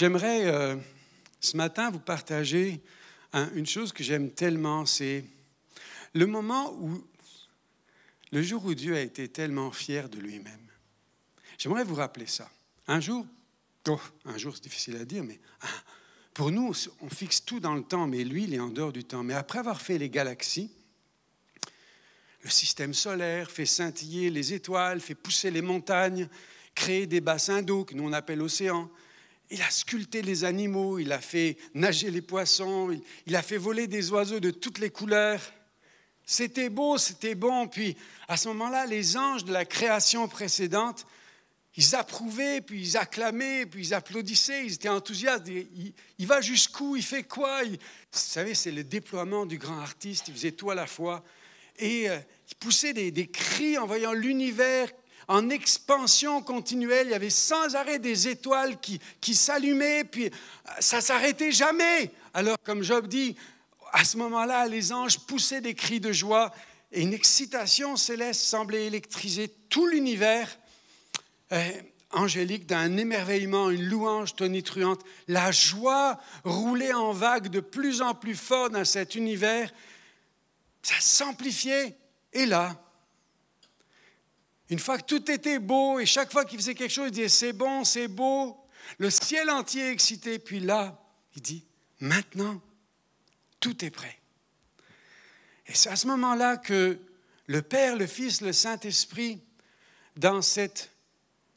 J'aimerais euh, ce matin vous partager une chose que j'aime tellement, c'est le moment où, le jour où Dieu a été tellement fier de lui-même. J'aimerais vous rappeler ça. Un jour, oh, un jour c'est difficile à dire, mais ah, pour nous, on fixe tout dans le temps, mais lui, il est en dehors du temps. Mais après avoir fait les galaxies, le système solaire, fait scintiller les étoiles, fait pousser les montagnes, créer des bassins d'eau que nous on appelle océans, il a sculpté les animaux, il a fait nager les poissons, il, a fait voler des oiseaux de toutes les couleurs. C'était beau, c'était bon. Puis à ce moment-là, les anges de la création précédente, ils approuvaient, puis ils acclamaient, puis ils applaudissaient, ils étaient enthousiastes. Il, va jusqu'où Il fait quoi? Vous savez, c'est le déploiement du grand artiste, il faisait tout à la fois. Et euh, il poussait des cris en voyant l'univers en expansion continuelle. Il y avait sans arrêt des étoiles qui, s'allumaient, puis euh, ça s'arrêtait jamais. Alors, comme Job dit, à ce moment-là, les anges poussaient des cris de joie et une excitation céleste semblait électriser tout l'univers euh, angélique d'un émerveillement, une louange tonitruante. La joie roulait en vagues de plus en plus fort dans cet univers. Ça s'amplifiait. Et là, une fois que tout était beau et chaque fois qu'il faisait quelque chose, il disait c'est bon, c'est beau. Le ciel entier excité. Puis là, il dit maintenant, tout est prêt. Et c'est à ce moment-là que le Père, le Fils, le Saint-Esprit, dans, cette,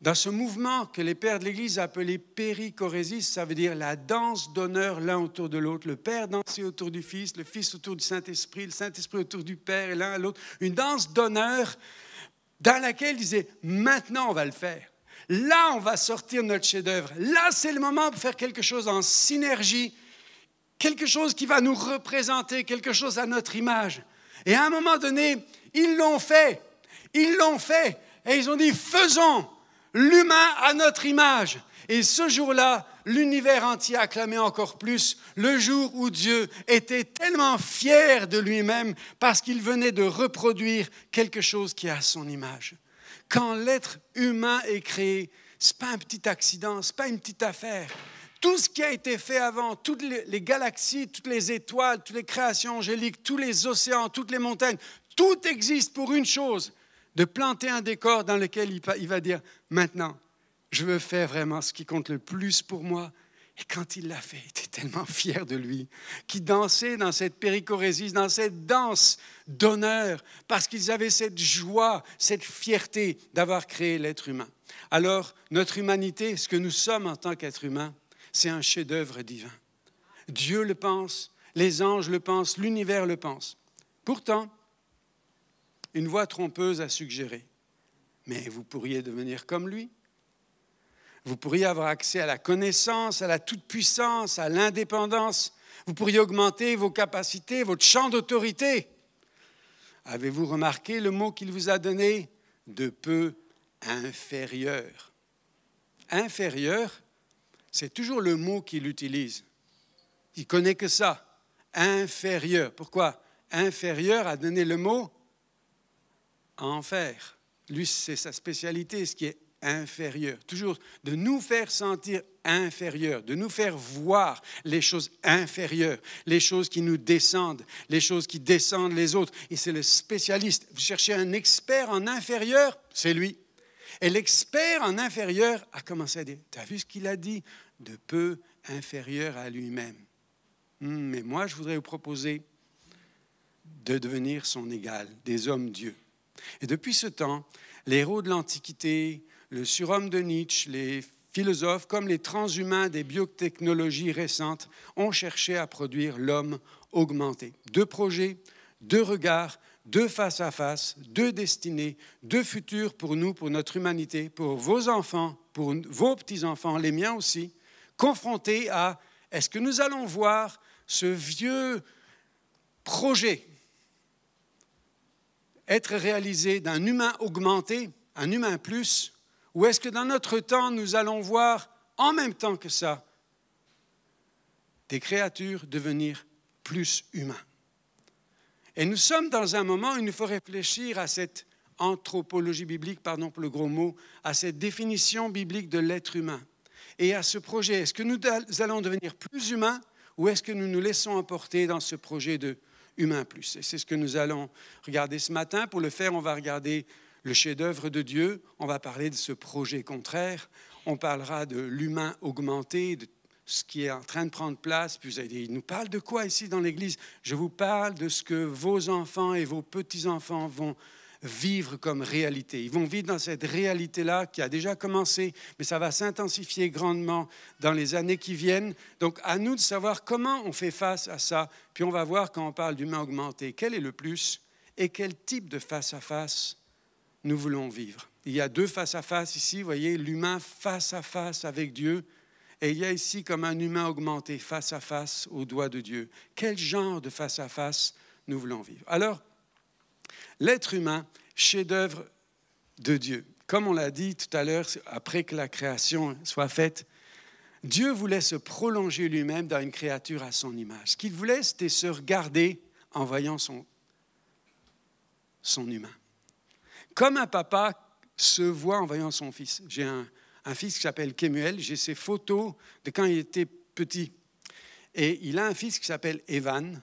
dans ce mouvement que les pères de l'Église appelaient péricorésis, ça veut dire la danse d'honneur l'un autour de l'autre. Le Père dansait autour du Fils, le Fils autour du Saint-Esprit, le Saint-Esprit autour du Père et l'un à l'autre. Une danse d'honneur dans laquelle il disait, maintenant on va le faire. Là, on va sortir notre chef-d'œuvre. Là, c'est le moment pour faire quelque chose en synergie, quelque chose qui va nous représenter, quelque chose à notre image. Et à un moment donné, ils l'ont fait. Ils l'ont fait. Et ils ont dit, faisons l'humain à notre image. Et ce jour-là, l'univers entier acclamait encore plus le jour où Dieu était tellement fier de lui-même parce qu'il venait de reproduire quelque chose qui est à son image. Quand l'être humain est créé, ce n'est pas un petit accident, ce n'est pas une petite affaire. Tout ce qui a été fait avant, toutes les galaxies, toutes les étoiles, toutes les créations angéliques, tous les océans, toutes les montagnes, tout existe pour une chose, de planter un décor dans lequel il va dire, maintenant, je veux faire vraiment ce qui compte le plus pour moi. Et quand il l'a fait, il était tellement fier de lui, qu'il dansait dans cette péricorésie, dans cette danse d'honneur, parce qu'ils avaient cette joie, cette fierté d'avoir créé l'être humain. Alors, notre humanité, ce que nous sommes en tant qu'être humain, c'est un chef-d'œuvre divin. Dieu le pense, les anges le pensent, l'univers le pense. Pourtant, une voix trompeuse a suggéré, mais vous pourriez devenir comme lui. Vous pourriez avoir accès à la connaissance, à la toute-puissance, à l'indépendance. Vous pourriez augmenter vos capacités, votre champ d'autorité. Avez-vous remarqué le mot qu'il vous a donné De peu inférieur? Inférieur, c'est toujours le mot qu'il utilise. Il connaît que ça. Inférieur. Pourquoi? Inférieur a donné le mot enfer. Lui, c'est sa spécialité, ce qui est inférieur, toujours de nous faire sentir inférieurs, de nous faire voir les choses inférieures, les choses qui nous descendent, les choses qui descendent les autres. Et c'est le spécialiste. Vous cherchez un expert en inférieur, c'est lui. Et l'expert en inférieur a commencé à dire, tu as vu ce qu'il a dit De peu inférieur à lui-même? Hmm, mais moi, je voudrais vous proposer de devenir son égal, des hommes dieux. Et depuis ce temps, les héros de l'Antiquité, le surhomme de Nietzsche, les philosophes comme les transhumains des biotechnologies récentes ont cherché à produire l'homme augmenté. Deux projets, deux regards, deux face à face, deux destinées, deux futurs pour nous, pour notre humanité, pour vos enfants, pour vos petits-enfants, les miens aussi, confrontés à est-ce que nous allons voir ce vieux projet être réalisé d'un humain augmenté, un humain plus, ou est-ce que dans notre temps, nous allons voir en même temps que ça des créatures devenir plus humains Et nous sommes dans un moment où il nous faut réfléchir à cette anthropologie biblique, pardon pour le gros mot, à cette définition biblique de l'être humain. et à ce projet. Est-ce que nous allons devenir plus humains ou est-ce que nous nous laissons emporter dans ce projet de humain plus? Et c'est ce que nous allons regarder ce matin. Pour le faire, on va regarder le chef-d'œuvre de Dieu, on va parler de ce projet contraire, on parlera de l'humain augmenté, de ce qui est en train de prendre place. Puis vous allez dire, il nous parle de quoi ici dans l'Église? Je vous parle de ce que vos enfants et vos petits-enfants vont vivre comme réalité. Ils vont vivre dans cette réalité-là qui a déjà commencé, mais ça va s'intensifier grandement dans les années qui viennent. Donc à nous de savoir comment on fait face à ça. Puis on va voir quand on parle d'humain augmenté, quel est le plus et quel type de face-à-face nous voulons vivre. Il y a deux face-à-face ici, vous voyez, l'humain face à face avec Dieu, et il y a ici comme un humain augmenté face à face au doigt de Dieu. Quel genre de face à face nous voulons vivre? Alors, l'être humain, chef-d'œuvre de Dieu. Comme on l'a dit tout à l'heure, après que la création soit faite, Dieu voulait se prolonger lui-même dans une créature à son image. Ce qu'il voulait, c'était se regarder en voyant son, son humain. Comme un papa se voit en voyant son fils. J'ai un, fils qui s'appelle Kemuel, j'ai ses photos de quand il était petit. Et il a un fils qui s'appelle Evan.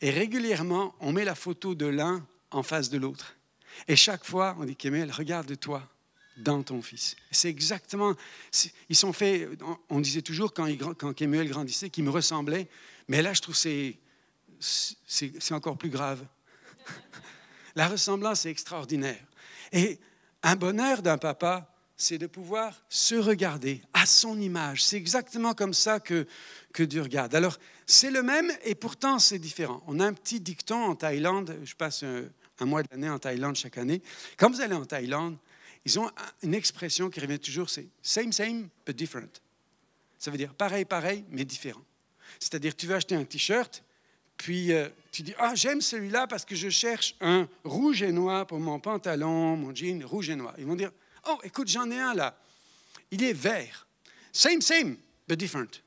Et régulièrement, on met la photo de l'un en face de l'autre. Et chaque fois, on dit Kemuel, regarde-toi dans ton fils. C'est exactement. Ils sont faits. On disait toujours quand, il, Kemuel grandissait qu'il me ressemblait. Mais là, je trouve que c'est encore plus grave. La ressemblance est extraordinaire. Et un bonheur d'un papa, c'est de pouvoir se regarder à son image. C'est exactement comme ça que, que Dieu regarde. Alors, c'est le même et pourtant c'est différent. On a un petit dicton en Thaïlande, je passe un, mois de l'année en Thaïlande chaque année. Quand vous allez en Thaïlande, ils ont une expression qui revient toujours, c'est same, same, but different. Ça veut dire pareil, pareil, mais différent. C'est-à-dire, tu veux acheter un t-shirt, puis euh, tu dis, ah, j'aime celui-là parce que je cherche un rouge et noir pour mon pantalon, mon jean rouge et noir. Ils vont dire, oh, écoute, j'en ai un là. Il est vert. Same, same, but different.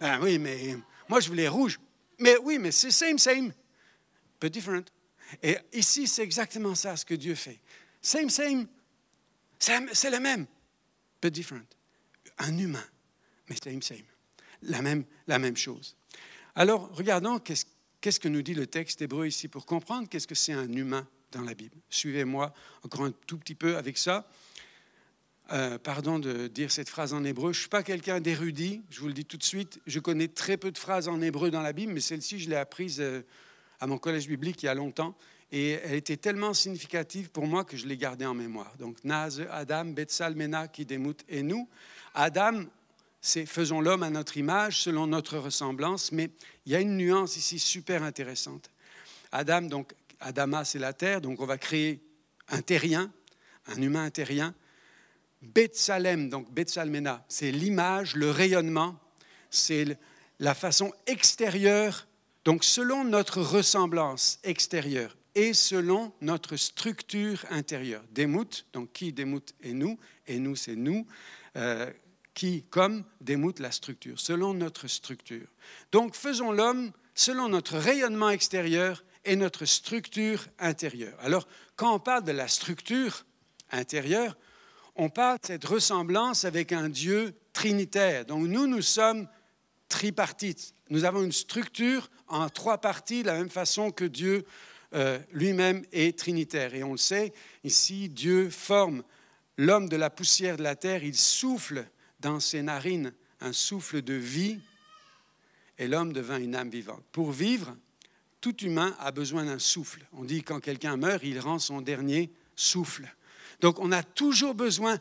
Ah oui, mais moi, je voulais rouge. Mais oui, mais c'est same, same, but different. Et ici, c'est exactement ça ce que Dieu fait. Same, same, c'est le même, but different. Un humain, mais same, same. La même, la même chose. Alors, regardons qu'est-ce Qu'est-ce que nous dit le texte hébreu ici pour comprendre qu'est-ce que c'est un humain dans la Bible? Suivez-moi encore un tout petit peu avec ça. Euh, pardon de dire cette phrase en hébreu. Je ne suis pas quelqu'un d'érudit, je vous le dis tout de suite. Je connais très peu de phrases en hébreu dans la Bible, mais celle-ci, je l'ai apprise euh, à mon collège biblique il y a longtemps. Et elle était tellement significative pour moi que je l'ai gardée en mémoire. Donc, Naz, Adam, Betsal, Mena, Kidemut et nous. Adam, c'est faisons l'homme à notre image, selon notre ressemblance, mais il y a une nuance ici super intéressante. Adam, donc, Adama, c'est la terre, donc on va créer un terrien, un humain terrien. Betsalem, donc Betsalmena, c'est l'image, le rayonnement, c'est la façon extérieure, donc selon notre ressemblance extérieure et selon notre structure intérieure. Demout, donc qui Demout est nous, et nous c'est nous. Euh, qui, comme, démoute la structure, selon notre structure. Donc faisons l'homme selon notre rayonnement extérieur et notre structure intérieure. Alors, quand on parle de la structure intérieure, on parle de cette ressemblance avec un Dieu trinitaire. Donc nous, nous sommes tripartites. Nous avons une structure en trois parties de la même façon que Dieu euh, lui-même est trinitaire. Et on le sait, ici, Dieu forme l'homme de la poussière de la terre, il souffle dans ses narines un souffle de vie et l'homme devint une âme vivante. Pour vivre, tout humain a besoin d'un souffle. On dit quand quelqu'un meurt, il rend son dernier souffle. Donc on a toujours besoin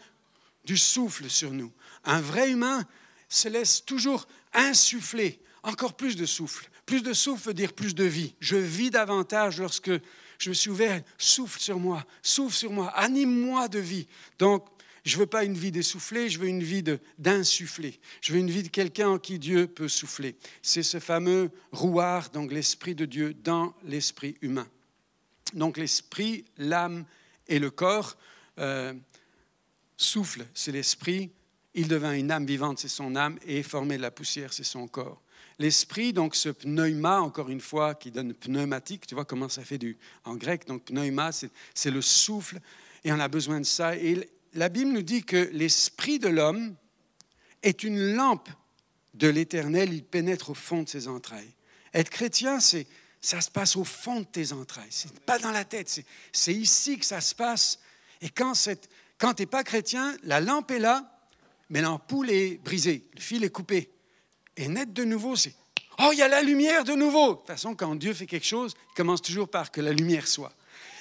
du souffle sur nous. Un vrai humain se laisse toujours insuffler encore plus de souffle. Plus de souffle veut dire plus de vie. Je vis davantage lorsque je me suis ouvert. Souffle sur moi, souffle sur moi, anime-moi de vie. Donc je ne veux pas une vie d'essoufflé, je veux une vie d'insufflé. Je veux une vie de quelqu'un en qui Dieu peut souffler. C'est ce fameux rouard, donc l'Esprit de Dieu dans l'esprit humain. Donc l'esprit, l'âme et le corps euh, souffle, c'est l'esprit. Il devint une âme vivante, c'est son âme, et formé de la poussière, c'est son corps. L'esprit, donc ce pneuma, encore une fois, qui donne pneumatique, tu vois comment ça fait du, en grec, donc pneuma, c'est le souffle, et on a besoin de ça. Et la Bible nous dit que l'esprit de l'homme est une lampe de l'Éternel, il pénètre au fond de ses entrailles. Être chrétien, c'est ça se passe au fond de tes entrailles. C'est pas dans la tête. C'est ici que ça se passe. Et quand, quand tu n'es pas chrétien, la lampe est là, mais l'ampoule est brisée, le fil est coupé. Et naître de nouveau, c'est Oh, il y a la lumière de nouveau. De toute façon, quand Dieu fait quelque chose, il commence toujours par que la lumière soit.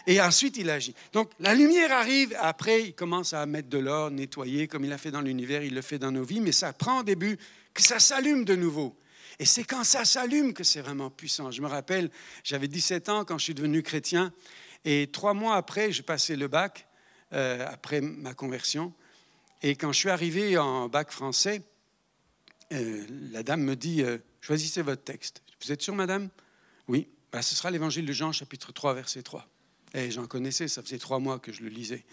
Et ensuite, il agit. Donc, la lumière arrive, après, il commence à mettre de l'or, nettoyer, comme il a fait dans l'univers, il le fait dans nos vies, mais ça prend au début que ça s'allume de nouveau. Et c'est quand ça s'allume que c'est vraiment puissant. Je me rappelle, j'avais 17 ans quand je suis devenu chrétien, et trois mois après, j'ai passé le bac, euh, après ma conversion. Et quand je suis arrivé en bac français, euh, la dame me dit, euh, choisissez votre texte. Vous êtes sûr, madame? Oui. Ben, ce sera l'évangile de Jean, chapitre 3, verset 3. Et j'en connaissais, ça faisait trois mois que je le lisais.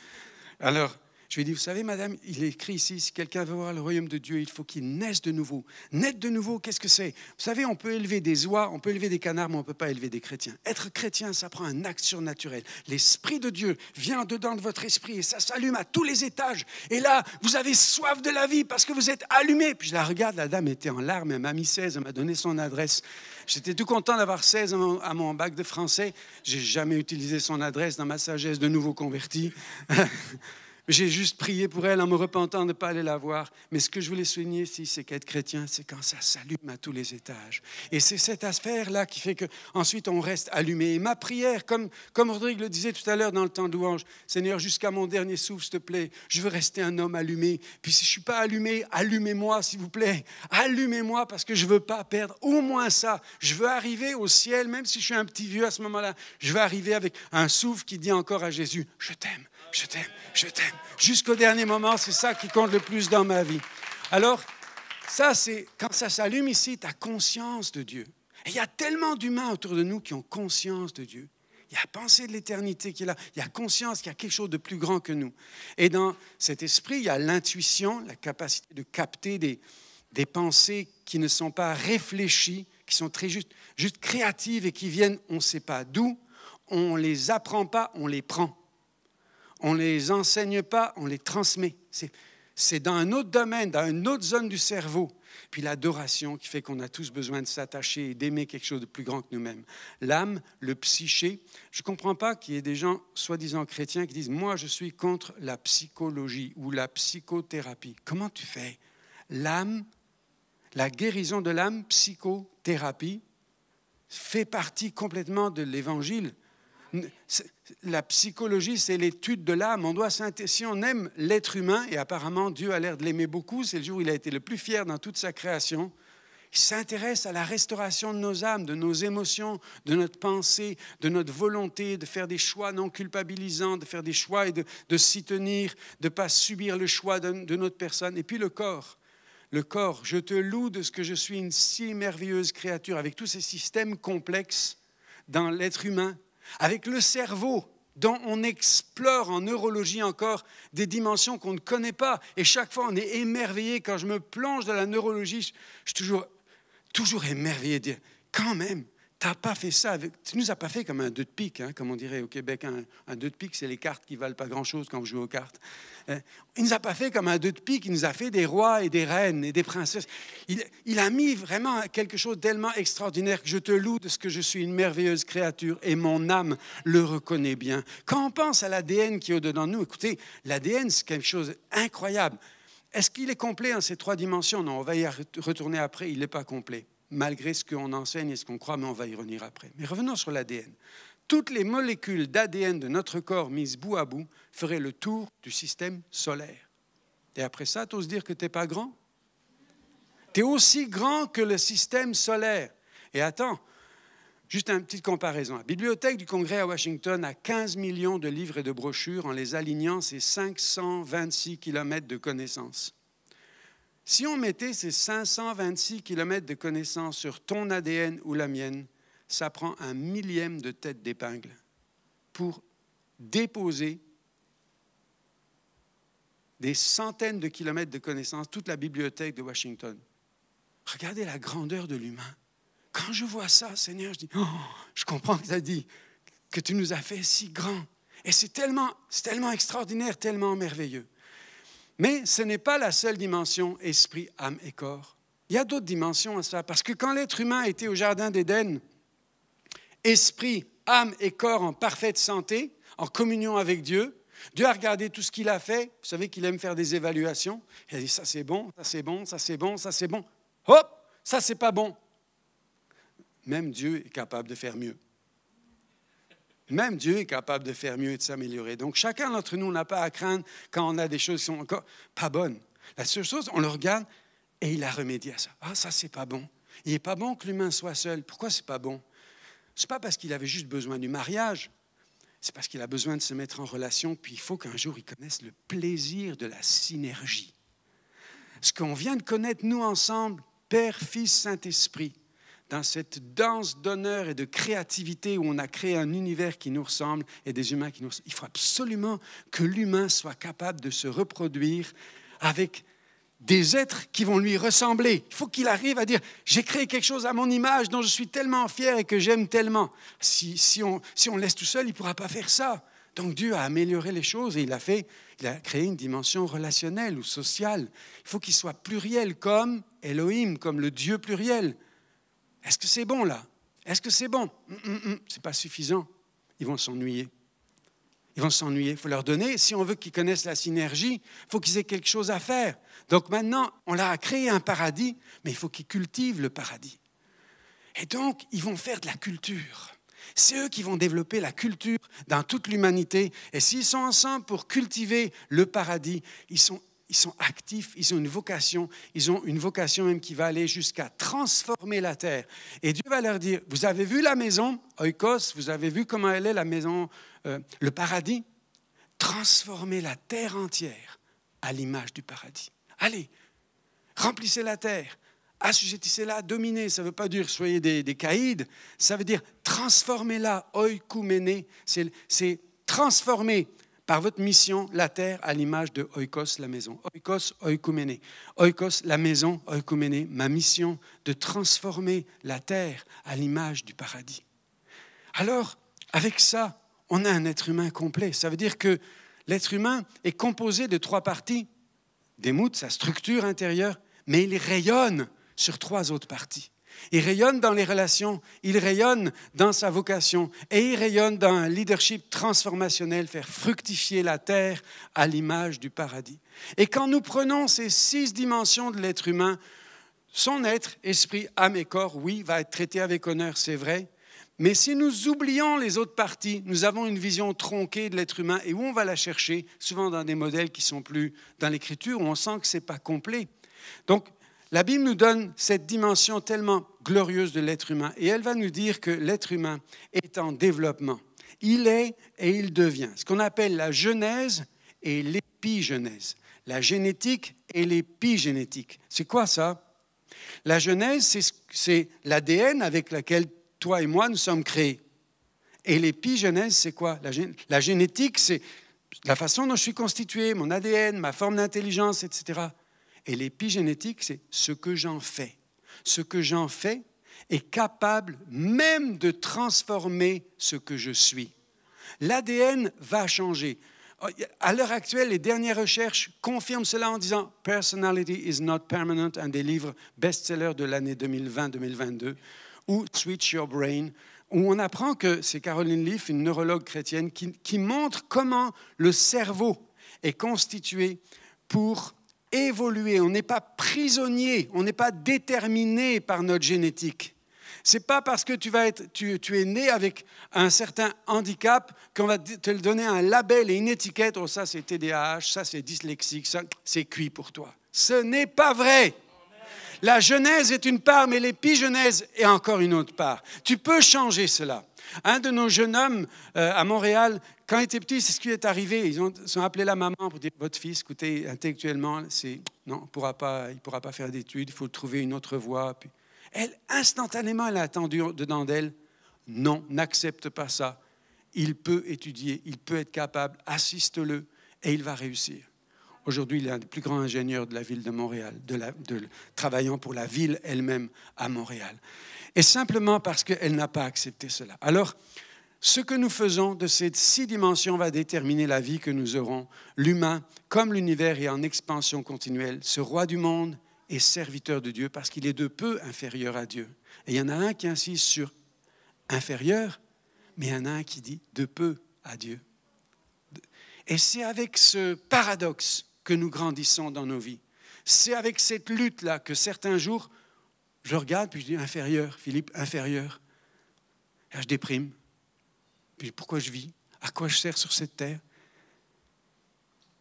Alors, je lui ai dit, vous savez, madame, il est écrit ici, si quelqu'un veut voir le royaume de Dieu, il faut qu'il naisse de nouveau. Naître de nouveau, qu'est-ce que c'est? Vous savez, on peut élever des oies, on peut élever des canards, mais on ne peut pas élever des chrétiens. Être chrétien, ça prend un acte surnaturel. L'Esprit de Dieu vient dedans de votre esprit et ça s'allume à tous les étages. Et là, vous avez soif de la vie parce que vous êtes allumé. Puis je la regarde, la dame était en larmes, elle m'a mis 16, elle m'a donné son adresse. J'étais tout content d'avoir 16 à mon bac de français. J'ai jamais utilisé son adresse dans ma sagesse de nouveau converti. J'ai juste prié pour elle en me repentant de ne pas aller la voir. Mais ce que je voulais souligner ici, c'est qu'être chrétien, c'est quand ça s'allume à tous les étages. Et c'est cette affaire-là qui fait qu'ensuite on reste allumé. Et ma prière, comme, comme Rodrigue le disait tout à l'heure dans le temps d'ouange, Seigneur, jusqu'à mon dernier souffle, s'il te plaît, je veux rester un homme allumé. Puis si je ne suis pas allumé, allumez-moi, s'il vous plaît. Allumez-moi parce que je ne veux pas perdre au moins ça. Je veux arriver au ciel, même si je suis un petit vieux à ce moment-là, je veux arriver avec un souffle qui dit encore à Jésus, je t'aime je t'aime, je t'aime. Jusqu'au dernier moment, c'est ça qui compte le plus dans ma vie. Alors, ça, c'est quand ça s'allume ici, tu as conscience de Dieu. Et il y a tellement d'humains autour de nous qui ont conscience de Dieu. Il y a pensée de l'éternité qui est là. Il y a conscience qu'il y a quelque chose de plus grand que nous. Et dans cet esprit, il y a l'intuition, la capacité de capter des, des pensées qui ne sont pas réfléchies, qui sont très juste, juste créatives et qui viennent, on ne sait pas d'où. On ne les apprend pas, on les prend. On ne les enseigne pas, on les transmet. C'est dans un autre domaine, dans une autre zone du cerveau. Puis l'adoration qui fait qu'on a tous besoin de s'attacher et d'aimer quelque chose de plus grand que nous-mêmes. L'âme, le psyché. Je ne comprends pas qu'il y ait des gens soi-disant chrétiens qui disent Moi, je suis contre la psychologie ou la psychothérapie. Comment tu fais? L'âme, la guérison de l'âme, psychothérapie, fait partie complètement de l'évangile la psychologie, c'est l'étude de l'âme. On doit si on aime l'être humain, et apparemment Dieu a l'air de l'aimer beaucoup, c'est le jour où il a été le plus fier dans toute sa création. Il s'intéresse à la restauration de nos âmes, de nos émotions, de notre pensée, de notre volonté, de faire des choix non culpabilisants, de faire des choix et de, s'y tenir, de ne pas subir le choix de, de notre personne. Et puis le corps. Le corps, je te loue de ce que je suis une si merveilleuse créature avec tous ces systèmes complexes dans l'être humain avec le cerveau dont on explore en neurologie encore des dimensions qu'on ne connaît pas. Et chaque fois, on est émerveillé. Quand je me plonge dans la neurologie, je, suis toujours, toujours émerveillé quand même, tu n'as pas fait ça. Avec... Tu nous as pas fait comme un deux de pique, hein, comme on dirait au Québec. Un, un deux de pique, c'est les cartes qui valent pas grand-chose quand vous jouez aux cartes. Hein? Il nous a pas fait comme un deux de pique, il nous a fait des rois et des reines et des princesses. Il, il a mis vraiment quelque chose tellement extraordinaire que je te loue de ce que je suis une merveilleuse créature et mon âme le reconnaît bien. Quand on pense à l'ADN qui est au-dedans de nous, écoutez, l'ADN, c'est quelque chose d'incroyable. Est-ce qu'il est complet en ces trois dimensions? Non, on va y retourner après, il n'est pas complet malgré ce qu'on enseigne et ce qu'on croit, mais on va y revenir après. Mais revenons sur l'ADN. Toutes les molécules d'ADN de notre corps mises bout à bout feraient le tour du système solaire. Et après ça, tu oses dire que tu n'es pas grand? Tu es aussi grand que le système solaire. Et attends, juste une petite comparaison. La bibliothèque du Congrès à Washington a 15 millions de livres et de brochures en les alignant ces 526 kilomètres de connaissances. Si on mettait ces 526 kilomètres de connaissances sur ton ADN ou la mienne, ça prend un millième de tête d'épingle pour déposer des centaines de kilomètres de connaissances, toute la bibliothèque de Washington. Regardez la grandeur de l'humain. Quand je vois ça, Seigneur, je dis, oh, je comprends que tu as dit que tu nous as fait si grands. Et c'est c'est tellement extraordinaire, tellement merveilleux. Mais ce n'est pas la seule dimension esprit, âme et corps. Il y a d'autres dimensions à ça, parce que quand l'être humain était au Jardin d'Éden, esprit, âme et corps en parfaite santé, en communion avec Dieu, Dieu a regardé tout ce qu'il a fait. Vous savez qu'il aime faire des évaluations. Il a dit ça c'est bon, ça c'est bon, ça c'est bon, ça c'est bon. Hop, ça c'est pas bon. Même Dieu est capable de faire mieux. Même Dieu est capable de faire mieux et de s'améliorer. Donc chacun d'entre nous n'a pas à craindre quand on a des choses qui sont encore pas bonnes. La seule chose, on le regarde et il a remédié à ça. Ah, ça c'est pas bon. Il n'est pas bon que l'humain soit seul. Pourquoi c'est pas bon? C'est pas parce qu'il avait juste besoin du mariage. C'est parce qu'il a besoin de se mettre en relation, puis il faut qu'un jour il connaisse le plaisir de la synergie. Ce qu'on vient de connaître, nous ensemble, Père, Fils, Saint-Esprit, dans cette danse d'honneur et de créativité où on a créé un univers qui nous ressemble et des humains qui nous ressemblent. Il faut absolument que l'humain soit capable de se reproduire avec des êtres qui vont lui ressembler. Il faut qu'il arrive à dire, j'ai créé quelque chose à mon image dont je suis tellement fier et que j'aime tellement. Si, si, on, si on laisse tout seul, il ne pourra pas faire ça. Donc Dieu a amélioré les choses et il a, fait, il a créé une dimension relationnelle ou sociale. Il faut qu'il soit pluriel comme Elohim, comme le Dieu pluriel. Est-ce que c'est bon là? Est-ce que c'est bon? Hum, hum, hum. Ce n'est pas suffisant. Ils vont s'ennuyer. Ils vont s'ennuyer. Il faut leur donner. Si on veut qu'ils connaissent la synergie, il faut qu'ils aient quelque chose à faire. Donc maintenant, on leur a créé un paradis, mais il faut qu'ils cultivent le paradis. Et donc, ils vont faire de la culture. C'est eux qui vont développer la culture dans toute l'humanité. Et s'ils sont ensemble pour cultiver le paradis, ils sont ils sont actifs, ils ont une vocation, ils ont une vocation même qui va aller jusqu'à transformer la terre. Et Dieu va leur dire, vous avez vu la maison, Oikos, vous avez vu comment elle est la maison, euh, le paradis? Transformez la terre entière à l'image du paradis. Allez, remplissez la terre, assujettissez-la, dominez. Ça ne veut pas dire soyez des, des caïds, ça veut dire transformez-la, oikoumene, c'est transformer par votre mission la terre à l'image de oikos, la maison. Oikos, oikoumene. Oikos, la maison, oikoumene. Ma mission de transformer la terre à l'image du paradis. Alors, avec ça, on a un être humain complet. Ça veut dire que l'être humain est composé de trois parties. Démoute sa structure intérieure, mais il rayonne sur trois autres parties. Il rayonne dans les relations, il rayonne dans sa vocation et il rayonne dans un leadership transformationnel, faire fructifier la terre à l'image du paradis. Et quand nous prenons ces six dimensions de l'être humain, son être, esprit, âme et corps, oui, va être traité avec honneur, c'est vrai. Mais si nous oublions les autres parties, nous avons une vision tronquée de l'être humain et où on va la chercher, souvent dans des modèles qui sont plus dans l'écriture, où on sent que ce n'est pas complet. Donc, la Bible nous donne cette dimension tellement glorieuse de l'être humain et elle va nous dire que l'être humain est en développement. Il est et il devient. Ce qu'on appelle la genèse et l'épigenèse. La génétique et l'épigénétique. C'est quoi ça? La genèse, c'est l'ADN avec lequel toi et moi nous sommes créés. Et l'épigenèse, c'est quoi? La génétique, c'est la façon dont je suis constitué, mon ADN, ma forme d'intelligence, etc. Et l'épigénétique, c'est ce que j'en fais. Ce que j'en fais est capable même de transformer ce que je suis. L'ADN va changer. À l'heure actuelle, les dernières recherches confirment cela en disant Personality is not permanent, un des livres best-sellers de l'année 2020-2022, ou Switch Your Brain, où on apprend que c'est Caroline Leaf, une neurologue chrétienne, qui, qui montre comment le cerveau est constitué pour évoluer, on n'est pas prisonnier, on n'est pas déterminé par notre génétique. C'est pas parce que tu, vas être, tu, es né avec un certain handicap qu'on va te donner un label et une étiquette. Oh, ça c'est TDAH, ça c'est dyslexique, ça c'est cuit pour toi. Ce n'est pas vrai. La genèse est une part, mais l'épigenèse est encore une autre part. Tu peux changer cela. Un de nos jeunes hommes euh, à Montréal, quand il était petit, c'est ce qui est arrivé. Ils ont, appelé la maman pour dire Votre fils, écoutez, intellectuellement, c'est, non, il ne pourra, pas, pourra pas faire d'études, il faut trouver une autre voie. Elle, instantanément, elle a attendu dedans d'elle Non, n'accepte pas ça. Il peut étudier, il peut être capable, assiste-le et il va réussir. Aujourd'hui, il est un des plus grands ingénieurs de la ville de Montréal, travaillant pour la ville elle-même à Montréal. Et simplement parce qu'elle n'a pas accepté cela. Alors, ce que nous faisons de ces six dimensions va déterminer la vie que nous aurons. L'humain, comme l'univers, est en expansion continuelle. Ce roi du monde est serviteur de Dieu parce qu'il est de peu inférieur à Dieu. Et il y en a un qui insiste sur inférieur, mais il y en a un qui dit de peu à Dieu. Et c'est avec ce paradoxe que nous grandissons dans nos vies. C'est avec cette lutte-là que certains jours, je regarde puis je dis inférieur, Philippe, inférieur. Et je déprime. Puis pourquoi je vis? À quoi je sers sur cette terre?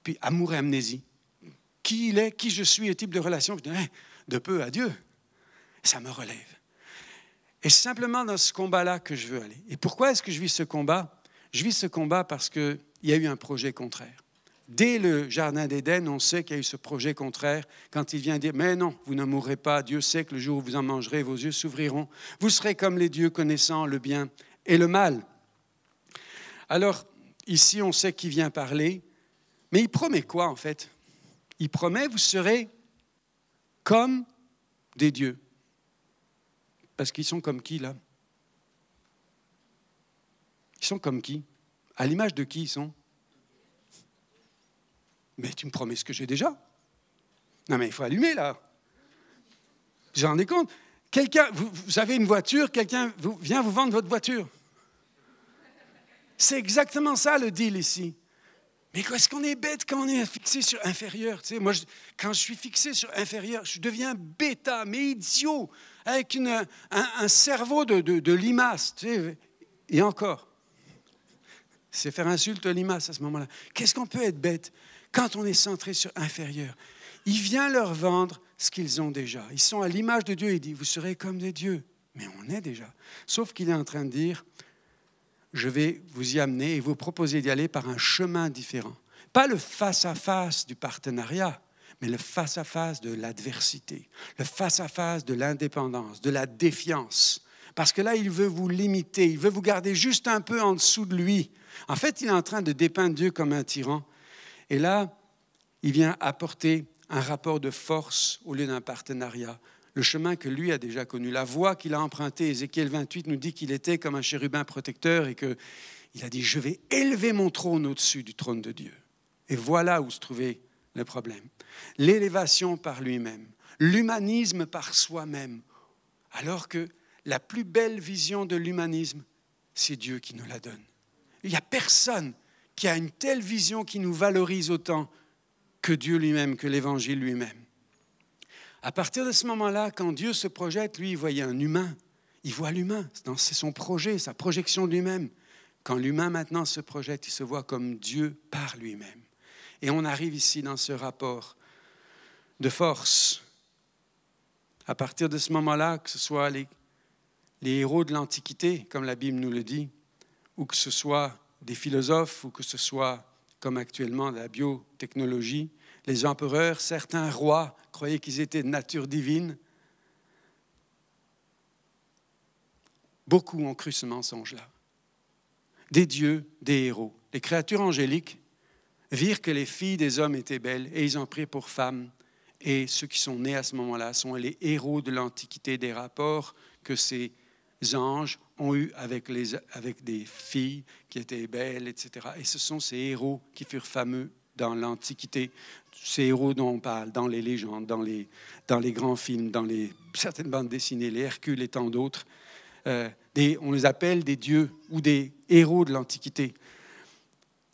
Puis amour et amnésie. Qui il est, qui je suis, le type de relation. Je dis, hein, de peu à Dieu. Ça me relève. Et c'est simplement dans ce combat-là que je veux aller. Et pourquoi est-ce que je vis ce combat? Je vis ce combat parce qu'il y a eu un projet contraire. Dès le Jardin d'Éden, on sait qu'il y a eu ce projet contraire quand il vient dire, mais non, vous ne mourrez pas, Dieu sait que le jour où vous en mangerez, vos yeux s'ouvriront, vous serez comme les dieux connaissant le bien et le mal. Alors, ici, on sait qui vient parler, mais il promet quoi en fait? Il promet, vous serez comme des dieux. Parce qu'ils sont comme qui là? Ils sont comme qui? À l'image de qui ils sont? Mais tu me promets ce que j'ai déjà Non mais il faut allumer là. J'en ai compte? Quelqu'un, vous, vous, avez une voiture, quelqu'un vient vous vendre votre voiture. C'est exactement ça le deal ici. Mais est-ce qu'on est bête quand on est fixé sur inférieur? Moi, quand je suis fixé sur inférieur, je deviens bêta, mais idiot, avec un, cerveau de, limace. Et encore, c'est faire insulte limace à ce moment-là. Qu'est-ce qu'on peut être bête quand on est centré sur inférieur? Il vient leur vendre ce qu'ils ont déjà. Ils sont à l'image de Dieu. Il dit, vous serez comme des dieux. Mais on est déjà. Sauf qu'il est en train de dire, je vais vous y amener et vous proposer d'y aller par un chemin différent. Pas le face-à-face du partenariat, mais le face-à-face de l'adversité, le face-à-face de l'indépendance, de la défiance. Parce que là, il veut vous limiter, il veut vous garder juste un peu en dessous de lui. En fait, il est en train de dépeindre Dieu comme un tyran. Et là, il vient apporter un rapport de force au lieu d'un partenariat, le chemin que lui a déjà connu. La voie qu'il a empruntée, Ézéchiel 28 nous dit qu'il était comme un chérubin protecteur et qu'il a dit, je vais élever mon trône au-dessus du trône de Dieu. Et voilà où se trouvait le problème. L'élévation par lui-même, l'humanisme par soi-même, alors que la plus belle vision de l'humanisme, c'est Dieu qui nous la donne. Il n'y a personne qui a une telle vision qui nous valorise autant que Dieu lui-même, que l'Évangile lui-même. À partir de ce moment-là, quand Dieu se projette, lui, il voyait un humain. Il voit l'humain. C'est son projet, sa projection de lui-même. Quand l'humain maintenant se projette, il se voit comme Dieu par lui-même. Et on arrive ici dans ce rapport de force. À partir de ce moment-là, que ce soit les, héros de l'Antiquité, comme la Bible nous le dit, ou que ce soit des philosophes, ou que ce soit, comme actuellement, la biotechnologie, les empereurs, certains rois croyaient qu'ils étaient de nature divine. Beaucoup ont cru ce mensonge-là. Des dieux, des héros. Les créatures angéliques virent que les filles des hommes étaient belles et ils en prirent pour femmes. Et ceux qui sont nés à ce moment-là sont les héros de l'Antiquité des rapports que ces anges ont eus avec, les, avec des filles qui étaient belles, etc. Et ce sont ces héros qui furent fameux dans l'Antiquité, ces héros dont on parle dans les légendes, dans les, dans les grands films, dans les, certaines bandes dessinées, les Hercule et tant d'autres. Euh, on les appelle des dieux ou des héros de l'Antiquité.